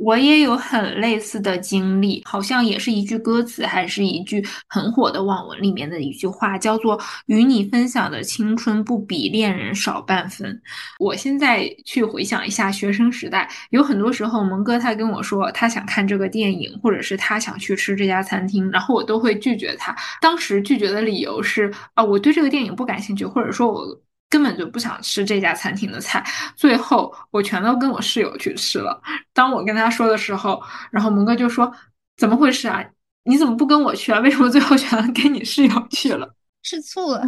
我也有很类似的经历，好像也是一句歌词，还是一句很火的网文里面的一句话，叫做“与你分享的青春不比恋人少半分”。我现在去回想一下学生时代，有很多时候，蒙哥他跟我说他想看这个电影，或者是他想去吃这家餐厅，然后我都会拒绝他。当时拒绝的理由是啊，我对这个电影不感兴趣，或者说我。根本就不想吃这家餐厅的菜，最后我全都跟我室友去吃了。当我跟他说的时候，然后蒙哥就说：“怎么回事啊？你怎么不跟我去啊？为什么最后选择跟你室友去了？吃醋了。”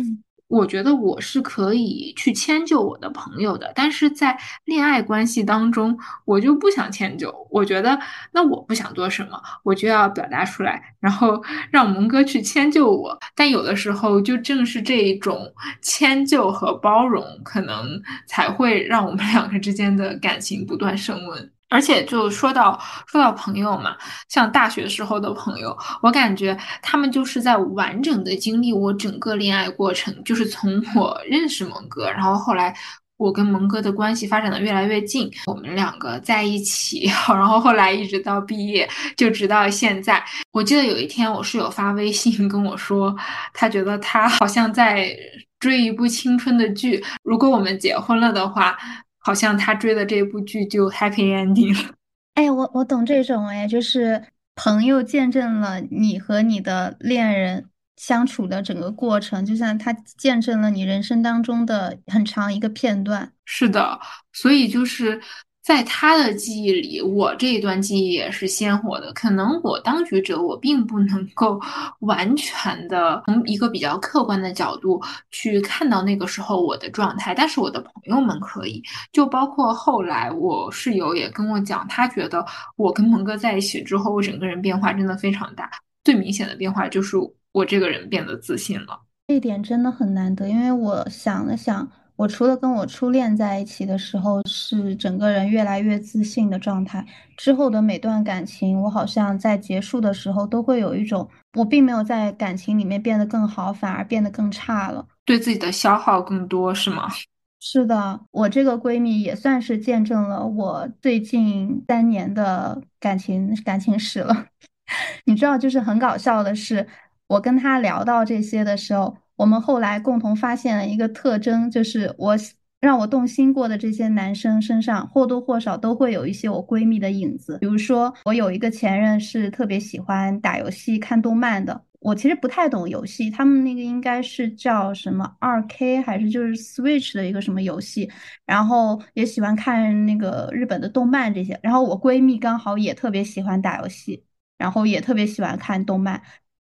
我觉得我是可以去迁就我的朋友的，但是在恋爱关系当中，我就不想迁就。我觉得那我不想做什么，我就要表达出来，然后 让蒙哥去迁就我。但有的时候，就正是这一种迁就和包容，可能才会让我们两个之间的感情不断升温。而且就说到说到朋友嘛，像大学时候的朋友，我感觉他们就是在完整的经历我整个恋爱过程，就是从我认识蒙哥，然后后来我跟蒙哥的关系发展的越来越近，我们两个在一起，然后后来一直到毕业，就直到现在。我记得有一天我室友发微信跟我说，他觉得他好像在追一部青春的剧，如果我们结婚了的话。好像他追的这部剧就 happy ending 了。哎，我我懂这种哎，就是朋友见证了你和你的恋人相处的整个过程，就像他见证了你人生当中的很长一个片段。是的，所以就是。在他的记忆里，我这一段记忆也是鲜活的。可能我当局者，我并不能够 完全的从一个比较客观的角度去看到那个时候我的状态，但是我的朋友们可以。就包括后来我室友也跟我讲，他觉得我跟蒙哥在一起之后，我整个人变化真的非常大。最明显的变化就是我这个人变得自信了。这一点真的很难得，因为我想了想。我除了跟我初恋在一起的时候是整个人越来越自信的状态，之后的每段感情，我好像在结束的时候都会有一种，我并没有在感情里面变得更好，反而变得更差了，对自己的消耗更多，是吗？是的，我这个闺蜜也算是见证了我最近三年的感情感情史了。你知道，就是很搞笑的是，我跟她聊到这些的时候。我们后来共同发现了一个特征，就是我让我动心过的这些男生身上或多或少都会有一些我闺蜜的影子。比如说，我有一个前任是特别喜欢打游戏、看动漫的。我其实不太懂游戏，他们那个应该是叫什么二 K 还是就是 Switch 的一个什么游戏，然后也喜欢看那个日本的动漫这些。然后我闺蜜刚好也特别喜欢打游戏，然后也特别喜欢看动漫。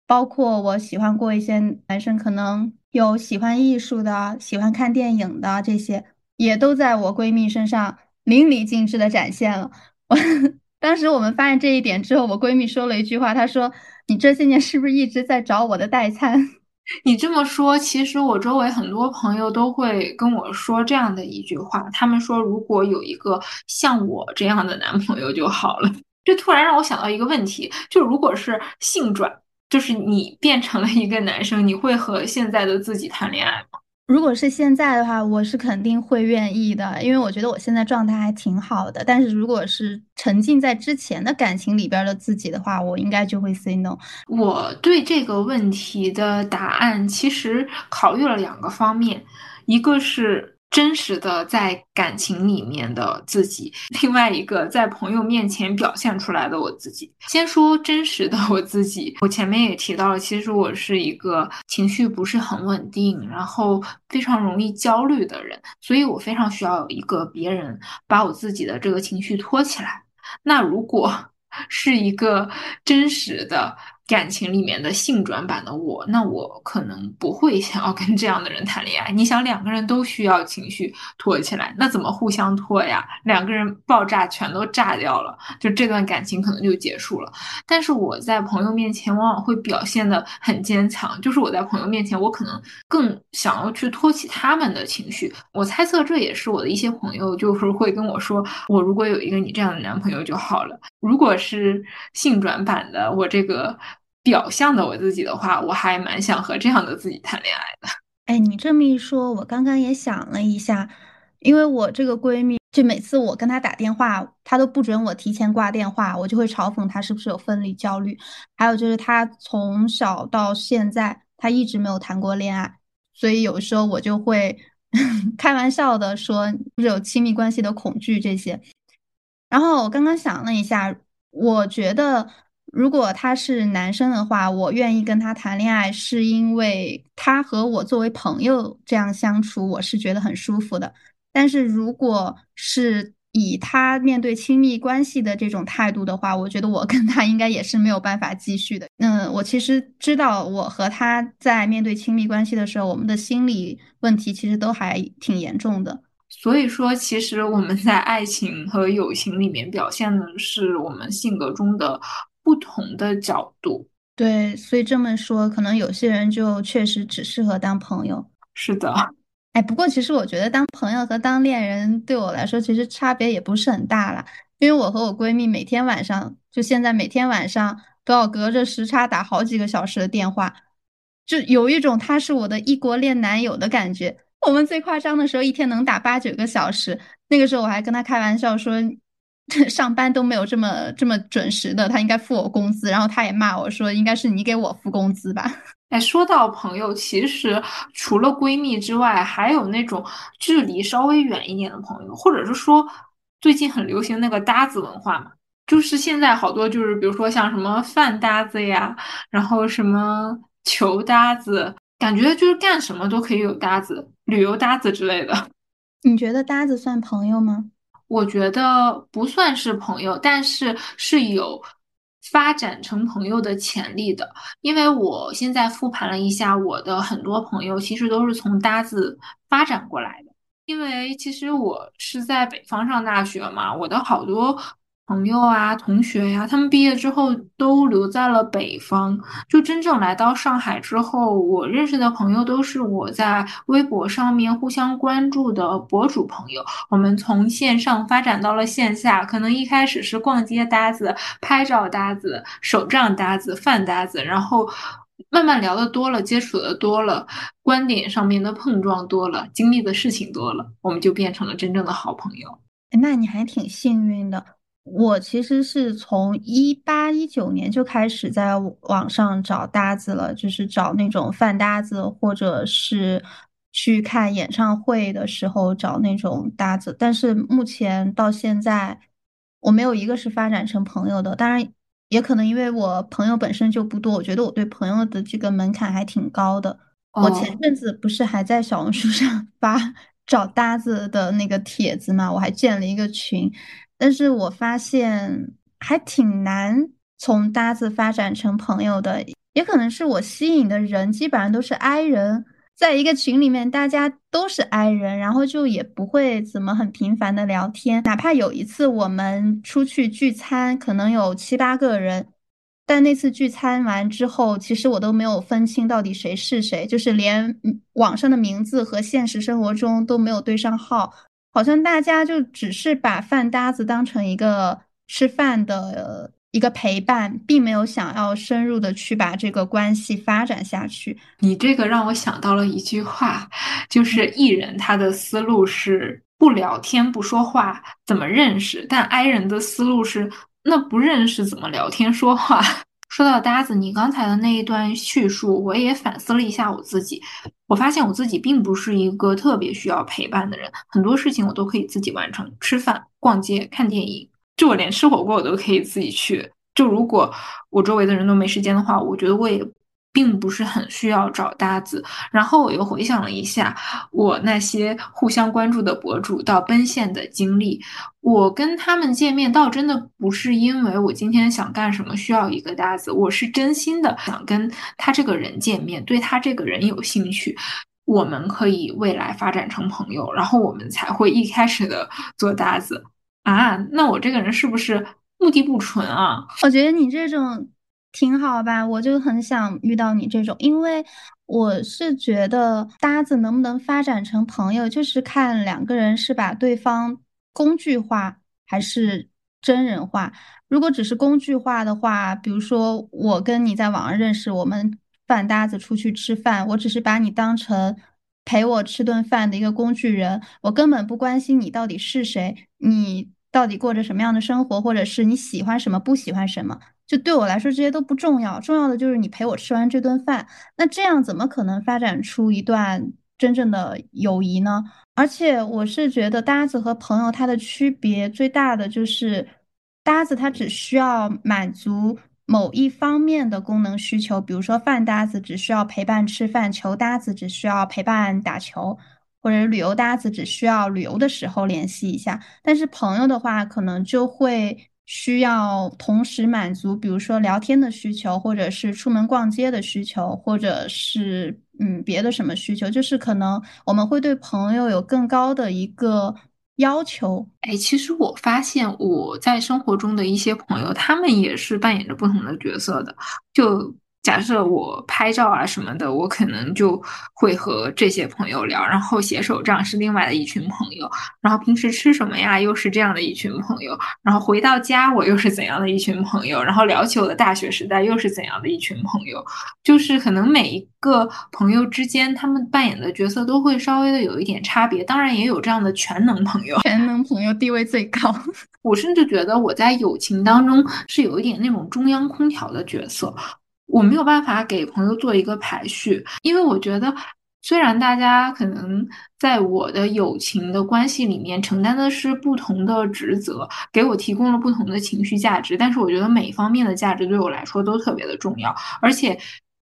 包括我喜欢过一些男生，可能有喜欢艺术的、喜欢看电影的，这些也都在我闺蜜身上淋漓尽致的展现了。我 当时我们发现这一点之后，我闺蜜说了一句话，她说：“你这些年是不是一直在找我的代餐？” 你这么说，其实我周围很多朋友都会跟我说这样的一句话，他们说如果有一个像我这样的男朋友就好了。这突然让我想到一个问题，就如果是性转，就是你变成了一个男生，你会和现在的自己谈恋爱吗？如果是现在的话，我是肯定会愿意的，因为我觉得我现在状态还挺好的。但是如果是沉浸在之前的感情里边的自己的话，我应该就会 say no。我对这个问题的答案其实考虑了两个方面，一个是。真实的在感情里面的自己，另外一个在朋友面前表现出来的我自己。先说真实的我自己，我前面也提到了，其实我是一个情绪不是很稳定，然后非常容易焦虑的人，所以我非常需要有一个别人把我自己的这个情绪托起来。那如果 是一个真实的。感情里面的性转版的我，那我可能不会想要跟这样的人谈恋爱。你想，两个人都需要情绪托起来，那怎么互相托呀？两个人爆炸全都炸掉了，就这段感情可能就结束了。但是我在朋友面前往往会表现的很坚强，就是我在朋友面前，我可能更想要去托起他们的情绪。我猜测这也是我的一些朋友就是会跟我说，我如果有一个你这样的男朋友就好了。如果是性转版的，我这个。表象的我自己的话，我还蛮想和这样的自己谈恋爱的。哎，你这么一说，我刚刚也想了一下，因为我这个闺蜜，就每次我跟她打电话，她都不准我提前挂电话，我就会嘲讽她是不是有分离焦虑。还有就是她从小到现在，她一直没有谈过恋爱，所以有时候我就会 开玩笑的说，就是有亲密关系的恐惧这些。然后我刚刚想了一下，我觉得。如果他是男生的话，我愿意跟他谈恋爱，是因为他和我作为朋友这样相处，我是觉得很舒服的。但是如果是以他面对亲密关系的这种态度的话，我觉得我跟他应该也是没有办法继续的。嗯，我其实知道，我和他在面对亲密关系的时候，我们的心理问题其实都还挺严重的。所以说，其实我们在爱情和友情里面表现的是我们性格中的。不同的角度，对，所以这么说，可能有些人就确实只适合当朋友。是的，哎，不过其实我觉得当朋友和当恋人对我来说，其实差别也不是很大了。因为我和我闺蜜每天晚上，就现在每天晚上都要隔着时差打好几个小时的电话，就有一种他是我的异国恋男友的感觉。我们最夸张的时候，一天能打八九个小时。那个时候我还跟他开玩笑说。上班都没有这么这么准时的，他应该付我工资，然后他也骂我说，应该是你给我付工资吧。哎，说到朋友，其实除了闺蜜之外，还有那种距离稍微远一点的朋友，或者是说最近很流行那个搭子文化嘛，就是现在好多就是比如说像什么饭搭子呀，然后什么球搭子，感觉就是干什么都可以有搭子，旅游搭子之类的。你觉得搭子算朋友吗？我觉得不算是朋友，但是是有发展成朋友的潜力的。因为我现在复盘了一下，我的很多朋友其实都是从搭子发展过来的。因为其实我是在北方上大学嘛，我的好多。朋友啊，同学呀，他们毕业之后都留在了北方。就真正来到上海之后，我认识的朋友都是我在微博上面互相关注的博主朋友。我们从线上发展到了线下，可能一开始是逛街搭子、拍照搭子、手账搭子、饭搭子，然后慢慢聊的多了，接触的多了，观点上面的碰撞多了，经历的事情多了，我们就变成了真正的好朋友。那你还挺幸运的。我其实是从一八一九年就开始在网上找搭子了，就是找那种饭搭子，或者是去看演唱会的时候找那种搭子。但是目前到现在，我没有一个是发展成朋友的。当然，也可能因为我朋友本身就不多，我觉得我对朋友的这个门槛还挺高的。我前阵子不是还在小红书上 发找搭子的那个帖子嘛，我还建了一个群。但是我发现还挺难从搭子发展成朋友的，也可能是我吸引的人基本上都是 I 人，在一个群里面大家都是 I 人，然后就也不会怎么很频繁的聊天，哪怕有一次我们出去聚餐，可能有七八个人，但那次聚餐完之后，其实我都没有分清到底谁是谁，就是连网上的名字和现实生活中都没有对上号。好像大家就只是把饭搭子当成一个吃饭的一个陪伴，并没有想要深入的去把这个关系发展下去。你这个让我想到了一句话，就是艺人他的思路是不聊天不说话怎么认识，但 I 人的思路是那不认识怎么聊天说话。说到搭子，你刚才的那一段叙述，我也反思了一下我自己，我发现我自己并不是一个特别需要陪伴的人，很多事情我都可以自己完成，吃饭、逛街、看电影，就我连吃火锅我都可以自己去。就如果我周围的人都没时间的话，我觉得我也。并不是很需要找搭子，然后我又回想了一下我那些互相关注的博主到奔现的经历，我跟他们见面倒真的不是因为我今天想干什么需要一个搭子，我是真心的想跟他这个人见面，对他这个人有兴趣，我们可以未来发展成朋友，然后我们才会一开始的做搭子啊。那我这个人是不是目的不纯啊？我觉得你这种。挺好吧，我就很想遇到你这种，因为我是觉得搭子能不能发展成朋友，就是看两个人是把对方工具化还是真人化。如果只是工具化的话，比如说我跟你在网上认识，我们饭搭子出去吃饭，我只是把你当成陪我吃顿饭的一个工具人，我根本不关心你到底是谁，你到底过着什么样的生活，或者是你喜欢什么不喜欢什么。就对我来说，这些都不重要，重要的就是你陪我吃完这顿饭。那这样怎么可能发展出一段真正的友谊呢？而且我是觉得搭子和朋友它的区别最大的就是，搭子他只需要满足某一方面的功能需求，比如说饭搭子只需要陪伴吃饭，球搭子只需要陪伴打球，或者旅游搭子只需要旅游的时候联系一下。但是朋友的话，可能就会。需要同时满足，比如说聊天的需求，或者是出门逛街的需求，或者是嗯别的什么需求，就是可能我们会对朋友有更高的一个要求。哎，其实我发现我在生活中的一些朋友，他们也是扮演着不同的角色的，就。假设我拍照啊什么的，我可能就会和这些朋友聊，然后写手账是另外的一群朋友，然后平时吃什么呀，又是这样的一群朋友，然后回到家我又是怎样的一群朋友，然后聊起我的大学时代又是怎样的一群朋友，就是可能每一个朋友之间，他们扮演的角色都会稍微的有一点差别，当然也有这样的全能朋友，全能朋友地位最高。我甚至觉得我在友情当中是有一点那种中央空调的角色。我没有办法给朋友做一个排序，因为我觉得，虽然大家可能在我的友情的关系里面承担的是不同的职责，给我提供了不同的情绪价值，但是我觉得每方面的价值对我来说都特别的重要，而且。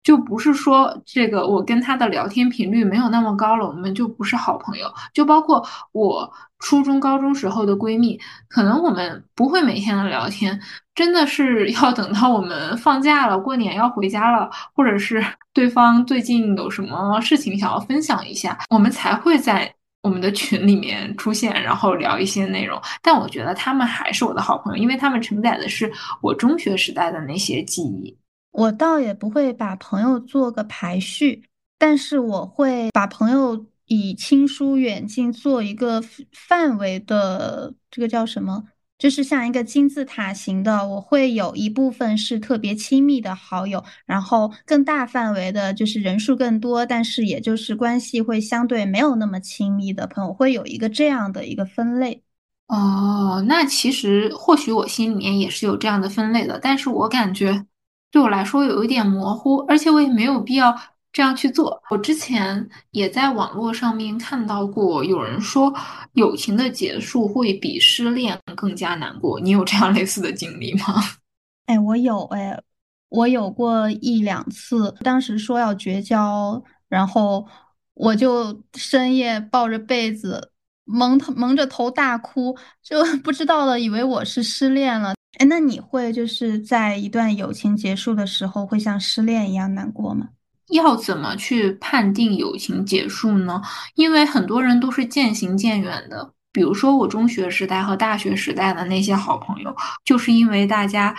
就不是说这个我跟他的聊天频率没有那么高了，我们就不是好朋友。就包括我初中、高中时候的闺蜜，可能我们不会每天的聊天，真的是要等到我们放假了、过年要回家了，或者是 对方最近有什么事情想要分享一下，我们才会在我们的群里面出现，然后聊一些内容。但我觉得他们还是我的好朋友，因为他们承载的是我中学时代的那些记忆。我倒也不会把朋友做个排序，但是我会把朋友以亲疏远近做一个范围的，这个叫什么？就是像一个金字塔型的，我会有一部分是特别亲密的好友，然后更大范围的就是人数更多，但是也就是关系会相对没有那么亲密的朋友，会有一个这样的一个分类。哦，那其实或许我心里面也是有这样的分类的，但是我感觉。对我来说有一点模糊，而且我也没有必要这样去做。我之前也在网络上面看到过有人说，友情的结束会比失恋更加难过。你有这样类似的经历吗？哎，我有哎，我有过一两次。当时说要绝交，然后我就深夜抱着被子蒙头蒙着头大哭，就 不知道的以为我是失恋了。哎，那你会就是在一段友情结束的时候，会像失恋一样难过吗？要怎么去判定友情结束呢？因为很多人都是渐行渐远的。比如说我中学时代和大学时代的那些好朋友，就是因为大家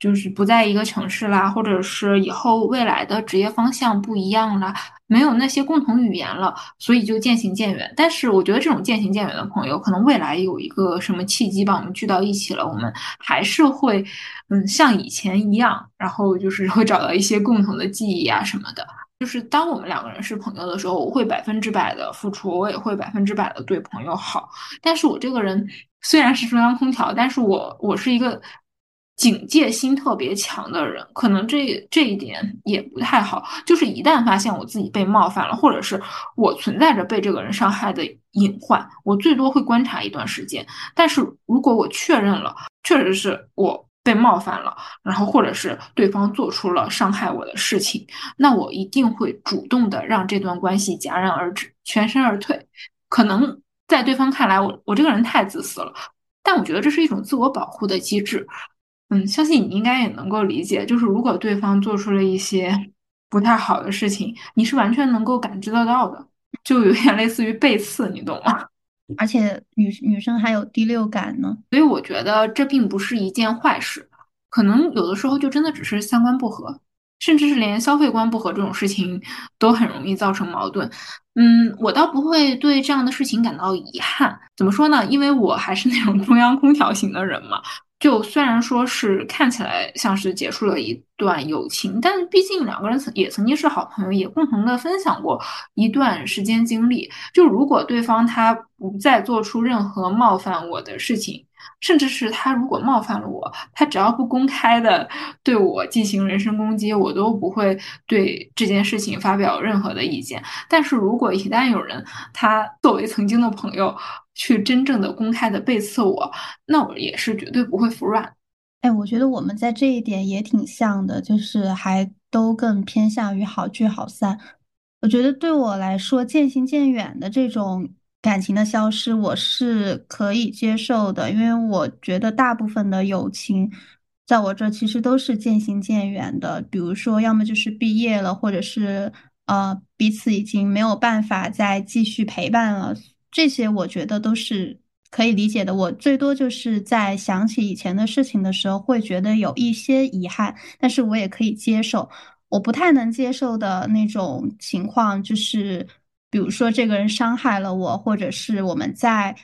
就是不在一个城市啦，或者是以后未来的职业方向不一样啦，没有那些共同语言了，所以就渐行渐远。但是我觉得这种渐行渐远的朋友，可能未来有一个什么契机把我们聚到一起了，我们还是会，嗯，像以前一样，然后就是会找到一些共同的记忆啊什么的。就是当我们两个人是朋友的时候，我会百分之百的付出，我也会百分之百的对朋友好。但是我这个人虽然是中央空调，但是我我是一个。警戒心特别强的人，可能这这一点也不太好。就是一旦发现我自己被冒犯了，或者是我存在着被这个人伤害的隐患，我最多会观察一段时间。但是如果我确认了，确实是我被冒犯了，然后或者是对方做出了伤害我的事情，那我一定会主动的让这段关系戛然而止，全身而退。可能在对方看来，我我这个人太自私了，但我觉得这是一种自我保护的机制。嗯，相信你应该也能够理解，就是如果对方做出了一些不太好的事情，你是完全能够感知得到的，就有点类似于背刺，你懂吗？而且女女生还有第六感呢，所以我觉得这并不是一件坏事，可能有的时候就真的只是三观不合。甚至是连消费观不合这种事情都很容易造成矛盾。嗯，我倒不会对这样的事情感到遗憾。怎么说呢？因为我还是那种中央空调型的人嘛。就虽然说是看起来像是结束了一段友情，但毕竟两个人曾也曾经是好朋友，也共同的分享过一段时间经历。就如果对方他不再做出任何冒犯我的事情。甚至是他如果冒犯了我，他只要不公开的对我进行人身攻击，我都不会对这件事情发表任何的意见。但是如果一旦有人他作为曾经的朋友去真正的公开的背刺我，那我也是绝对不会服软。哎，我觉得我们在这一点也挺像的，就是还都更偏向于好聚好散。我觉得对我来说，渐行渐远的这种。感情的消失，我是可以接受的，因为我觉得大部分的友情，在我这其实都是渐行渐远的。比如说，要么就是毕业了，或者是呃彼此已经没有办法再继续陪伴了，这些我觉得都是可以理解的。我最多就是在想起以前的事情的时候，会觉得有一些遗憾，但是我也可以接受。我不太能接受的那种情况就是。比如说，这个人伤害了我，或者是我们在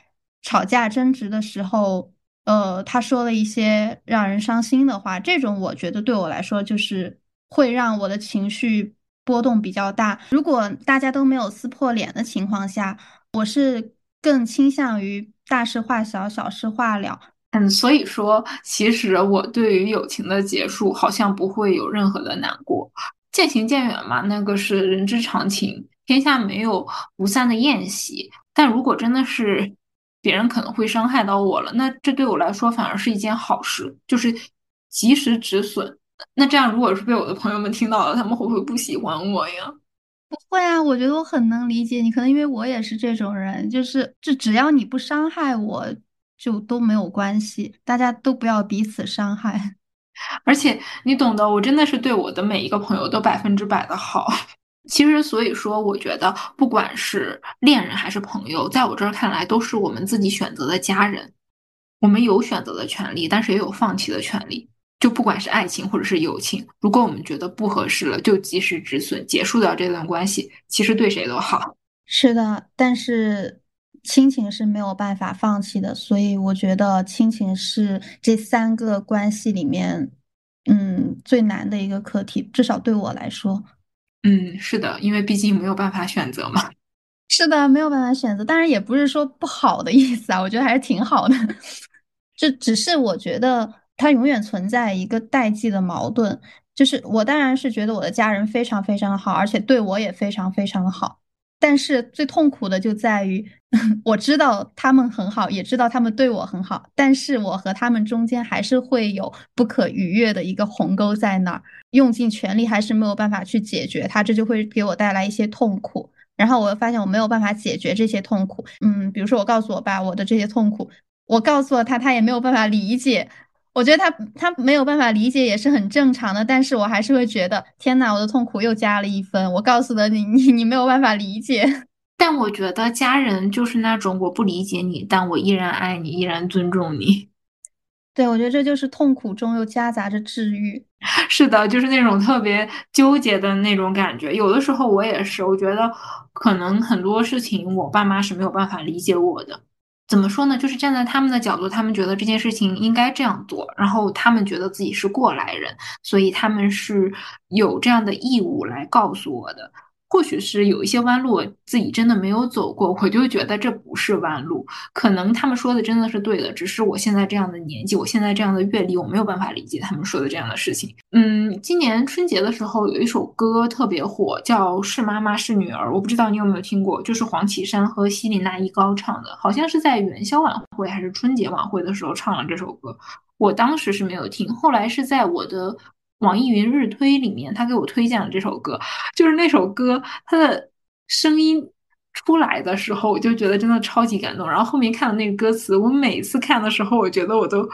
吵架争执的时候，呃，他说了一些让人伤心的话，这种我觉得对我来说就是会让我的情绪波动比较大。如果大家都没有撕破脸的情况下，我是更倾向于大事化小，小事化了。嗯，所以说，其实我对于友情的结束好像不会有任何的难过，渐行渐远嘛，那个是人之常情。天下没有不散的宴席，但如果真的是别人可能会伤害到我了，那这对我来说反而是一件好事，就是及时止损。那这样，如果是被我的朋友们听到了，他们会不会不喜欢我呀？不会啊，我觉得我很能理解你，可能因为我也是这种人，就是就只要你不伤害我，就都没有关系，大家都不要彼此伤害。而且你懂得，我真的是对我的每一个朋友都百分之百的好。其实，所以说，我觉得不管是恋人还是朋友，在我这儿看来，都是我们自己选择的家人。我们有选择的权利，但是也有放弃的权利。就不管是爱情或者是友情，如果我们觉得不合适了，就及时止损，结束掉这段关系，其实对谁都好。是的，但是亲情是没有办法放弃的，所以我觉得亲情是这三个关系里面，嗯，最难的一个课题，至少对我来说。嗯，是的，因为毕竟没有办法选择嘛。是的，没有办法选择，当然也不是说不好的意思啊，我觉得还是挺好的。就只是我觉得它永远存在一个代际的矛盾，就是我当然是觉得我的家人非常非常的好，而且对我也非常非常的好。但是最痛苦的就在于，我知道他们很好，也知道他们对我很好，但是我和他们中间还是会有不可逾越的一个鸿沟在那儿，用尽全力还是没有办法去解决它，这就会给我带来一些痛苦。然后我又发现我没有办法解决这些痛苦，嗯，比如说我告诉我爸我的这些痛苦，我告诉了他，他也没有办法理解。我觉得他他没有办法理解也是很正常的，但是我还是会觉得天哪，我的痛苦又加了一分。我告诉了你，你你没有办法理解。但我觉得家人就是那种我不理解你，但我依然爱你，依然尊重你。对，我觉得这就是痛苦中又夹杂着治愈。是的，就是那种特别纠结的那种感觉。有的时候我也是，我觉得可能很多事情我爸妈是没有办法理解我的。怎么说呢？就是站在他们的角度，他们觉得这件事情应该这样做，然后他们觉得自己是过来人，所以他们是有这样的义务来告诉我的。或许是有一些弯路自己真的没有走过，我就觉得这不是弯路。可能他们说的真的是对的，只是我现在这样的年纪，我现在这样的阅历，我没有办法理解他们说的这样的事情。嗯，今年春节的时候有一首歌特别火，叫《是妈妈是女儿》，我不知道你有没有听过，就是黄绮珊和希林娜依高唱的，好像是在元宵晚会还是春节晚会的时候唱了这首歌。我当时是没有听，后来是在我的。网易云日推里面，他给我推荐了这首歌，就是那首歌，它的声音出来的时候，我就觉得真的超级感动。然后后面看了那个歌词，我每次看的时候，我觉得我都。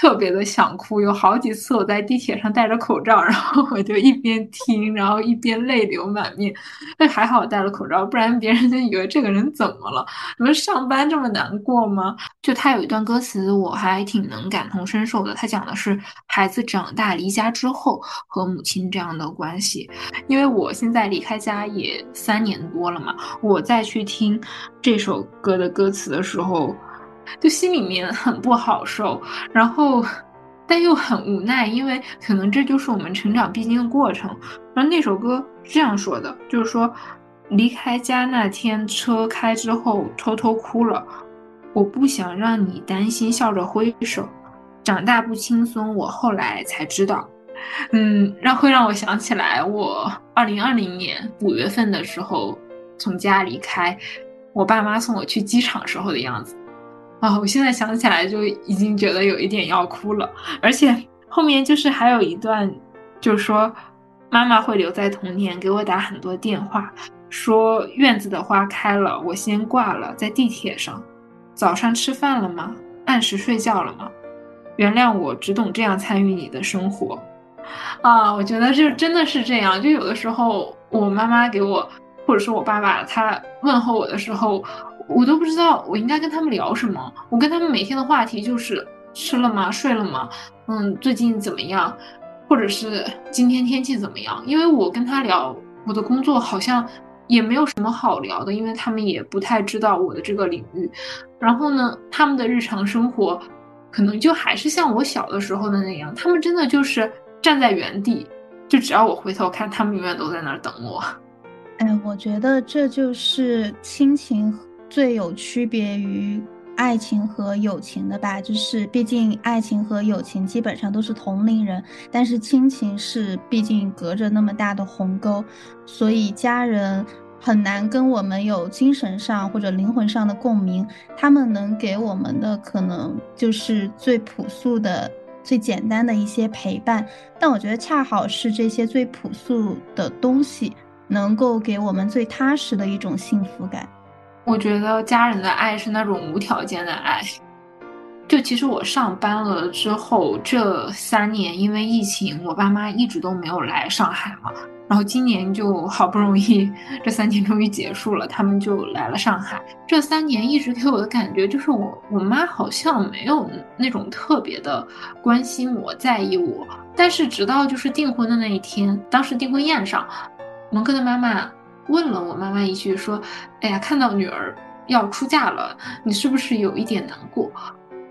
特别的想哭，有好几次我在地铁上戴着口罩，然后我就一边听，然后一边泪流满面。但还好戴了口罩，不然别人就以为这个人怎么了？你们上班这么难过吗？就他有一段歌词，我还挺能感同身受的。他讲的是孩子长大离家之后和母亲这样的关系。因为我现在离开家也三年多了嘛，我再去听这首歌的歌词的时候。就心里面很不好受，然后，但又很无奈，因为可能这就是我们成长必经的过程。然后那首歌是这样说的，就是说，离开家那天，车开之后偷偷哭了，我不想让你担心，笑着挥手。长大不轻松，我后来才知道，嗯，让会让我想起来我二零二零年五月份的时候从家离开，我爸妈送我去机场时候的样子。啊，我现在想起来就已经觉得有一点要哭了，而且后面就是还有一段，就是说妈妈会留在童年，给我打很多电话，说院子的花开了，我先挂了，在地铁上，早上吃饭了吗？按时睡觉了吗？原谅我只懂这样参与你的生活，啊，我觉得就真的是这样，就有的时候我妈妈给我，或者说我爸爸他问候我的时候。我都不知道我应该跟他们聊什么。我跟他们每天的话题就是吃了吗？睡了吗？嗯，最近怎么样？或者是今天天气怎么样？因为我跟他聊我的工作，好像也没有什么好聊的，因为他们也不太知道我的这个领域。然后呢，他们的日常生活可能就还是像我小的时候的那样，他们真的就是站在原地，就只要我回头看，他们永远都在那儿等我。哎，我觉得这就是亲情。最有区别于爱情和友情的吧，就是毕竟爱情和友情基本上都是同龄人，但是亲情是毕竟隔着那么大的鸿沟，所以家人很难跟我们有精神上或者灵魂上的共鸣。他们能给我们的可能就是最朴素的、最简单的一些陪伴，但我觉得恰好是这些最朴素的东西，能够给我们最踏实的一种幸福感。我觉得家人的爱是那种无条件的爱。就其实我上班了之后，这三年因为疫情，我爸妈一直都没有来上海嘛。然后今年就好不容易这三年终于结束了，他们就来了上海。这三年一直给我的感觉就是，我我妈好像没有那种特别的关心我、在意我。但是直到就是订婚的那一天，当时订婚宴上，蒙哥的妈妈。问了我妈妈一句，说：“哎呀，看到女儿要出嫁了，你是不是有一点难过？”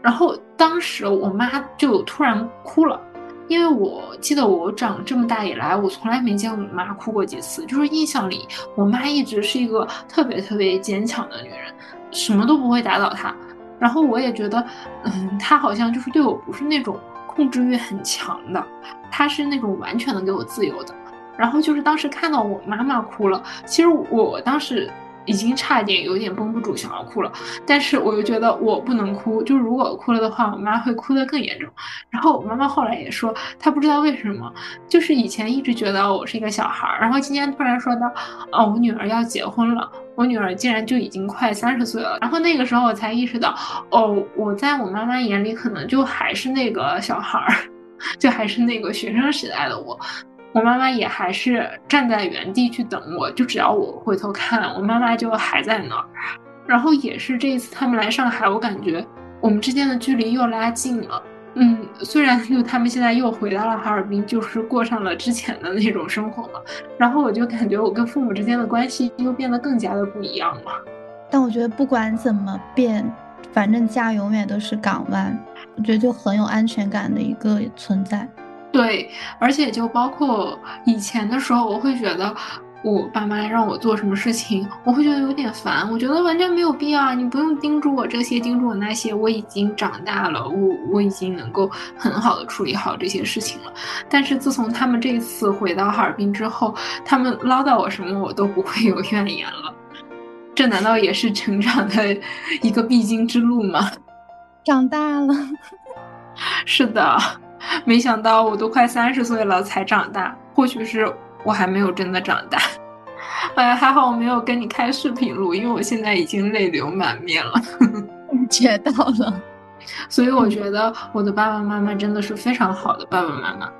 然后当时我妈就突然哭了，因为我记得我长这么大以来，我从来没见过我妈哭过几次。就是印象里，我妈一直是一个特别特别坚强的女人，什么都不会打倒她。然后我也觉得，嗯，她好像就是对我不是那种控制欲很强的，她是那种完全能给我自由的。然后就是当时看到我妈妈哭了，其实我当时已经差一点有点绷不住想要哭了，但是我又觉得我不能哭，就如果哭了的话，我妈会哭得更严重。然后我妈妈后来也说，她不知道为什么，就是以前一直觉得我是一个小孩儿，然后今天突然说到，哦，我女儿要结婚了，我女儿竟然就已经快三十岁了。然后那个时候我才意识到，哦，我在我妈妈眼里可能就还是那个小孩儿，就还是那个学生时代的我。我妈妈也还是站在原地去等我，就只要我回头看，我妈妈就还在那儿。然后也是这一次他们来上海，我感觉我们之间的距离又拉近了。嗯，虽然就他们现在又回到了哈尔滨，就是过上了之前的那种生活嘛，然后我就感觉我跟父母之间的关系又变得更加的不一样了。但我觉得不管怎么变，反正家永远都是港湾，我觉得就很有安全感的一个存在。对，而且就包括以前的时候，我会觉得。我爸妈让我做什么事情，我会觉得有点烦。我觉得完全没有必要，你不用叮嘱我这些，叮嘱我那些。我已经长大了，我我已经能够很好的处理好这些事情了。但是自从他们这次回到哈尔滨之后，他们唠叨我什么，我都不会有怨言了。这难道也是成长的一个必经之路吗？长大了，是的，没想到我都快三十岁了才长大，或许是。我还没有真的长大，哎呀，还好我没有跟你开视频录，因为我现在已经泪流满面了，觉到了。所以我觉得我的爸爸妈妈真的是非常好的爸爸妈妈。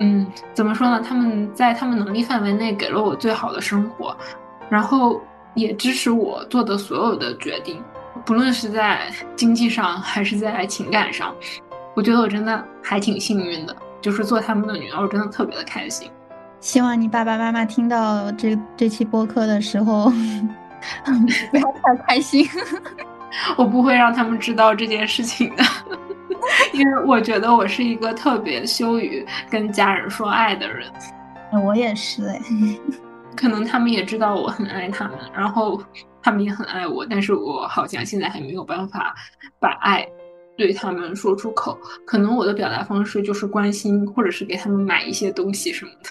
嗯，怎么说呢？他们在他们能力范围内给了我最好的生活，然后也支持我做的所有的决定，不论是在经济上还是在情感上，我觉得我真的还挺幸运的，就是做他们的女儿，我真的特别的开心。希望你爸爸妈妈听到这这期播客的时候，不要太开心。我不会让他们知道这件事情的，因为我觉得我是一个特别羞于跟家人说爱的人。我也是哎，可能他们也知道我很爱他们，然后他们也很爱我，但是我好像现在还没有办法把爱对他们说出口。可能我的表达方式就是关心，或者是给他们买一些东西什么的。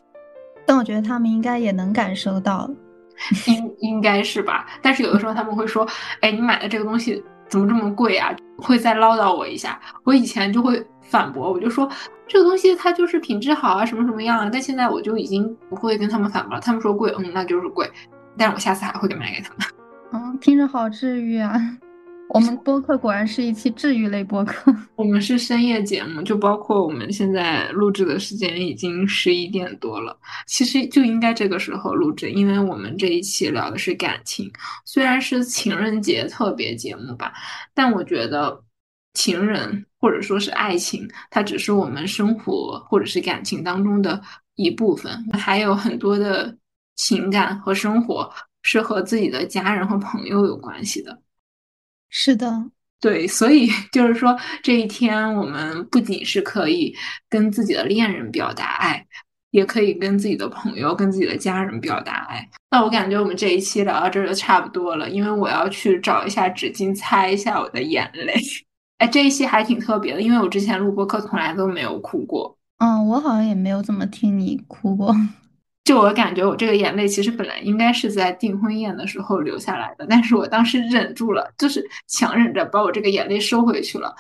但我觉得他们应该也能感受到，应应该是吧。但是有的时候他们会说：“哎，你买的这个东西怎么这么贵啊？”会再唠叨我一下。我以前就会反驳，我就说这个东西它就是品质好啊，什么什么样啊。但现在我就已经不会跟他们反驳了。他们说贵，嗯，那就是贵。但是我下次还会给买给他们。嗯，听着好治愈啊。我们播客果然是一期治愈类播客。我们是深夜节目，就包括我们现在录制的时间已经十一点多了。其实就应该这个时候录制，因为我们这一期聊的是感情。虽然是情人节特别节目吧，但我觉得情人或者说是爱情，它只是我们生活或者是感情当中的一部分，还有很多的情感和生活是和自己的家人和朋友有关系的。是的，对，所以 就是说，这一天我们不仅是可以跟自己的恋人表达爱，也可以跟自己的朋友、跟自己的家人表达爱。那我感觉我们这一期聊到这就差不多了，因为我要去找一下纸巾擦一下我的眼泪。哎，这一期还挺特别的，因为我之前录播课从来都没有哭过。嗯，我好像也没有怎么听你哭过。就我感觉，我这个眼泪其实本来应该是在订婚宴的时候流下来的，但是我当时忍住了，就是强忍着把我这个眼泪收回去了。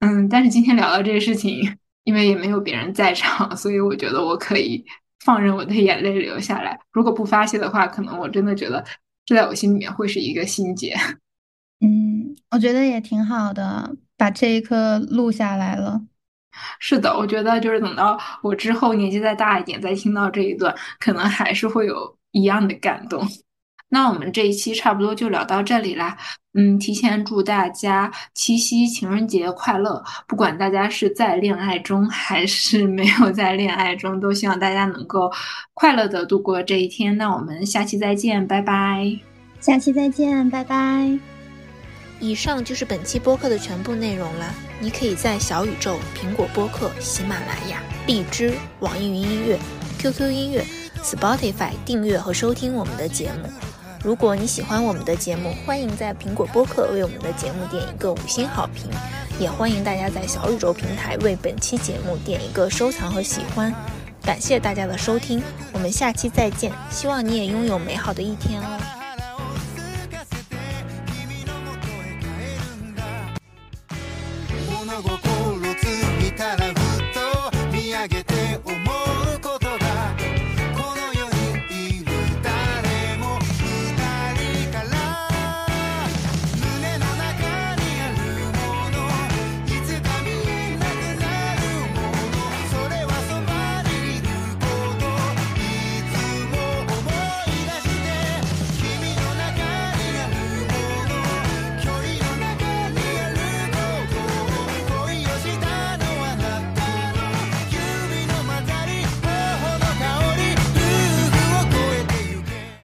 嗯，但是今天聊到这个事情，因为也没有别人在场，所以我觉得我可以放任我的眼泪流下来。如果不发泄的话，可能我真的觉得这在我心里面会是一个心结。嗯，我觉得也挺好的，把这一刻录下来了。是的，我觉得就是等到我之后年纪再大一点，再听到这一段，可能还是会有一样的感动。那我们这一期差不多就聊到这里啦。嗯，提前祝大家七夕情人节快乐！不管大家是在恋爱中还是没有在恋爱中，都希望大家能够快乐的度过这一天。那我们下期再见，拜拜！下期再见，拜拜！以上就是本期播客的全部内容了。你可以在小宇宙、苹果播客、喜马拉雅、荔枝、网易云音乐、QQ 音乐、Spotify 订阅和收听我们的节目。如果你喜欢我们的节目，欢迎在苹果播客为我们的节目点一个五星好评，也欢迎大家在小宇宙平台为本期节目点一个收藏和喜欢。感谢大家的收听，我们下期再见。希望你也拥有美好的一天哦。hago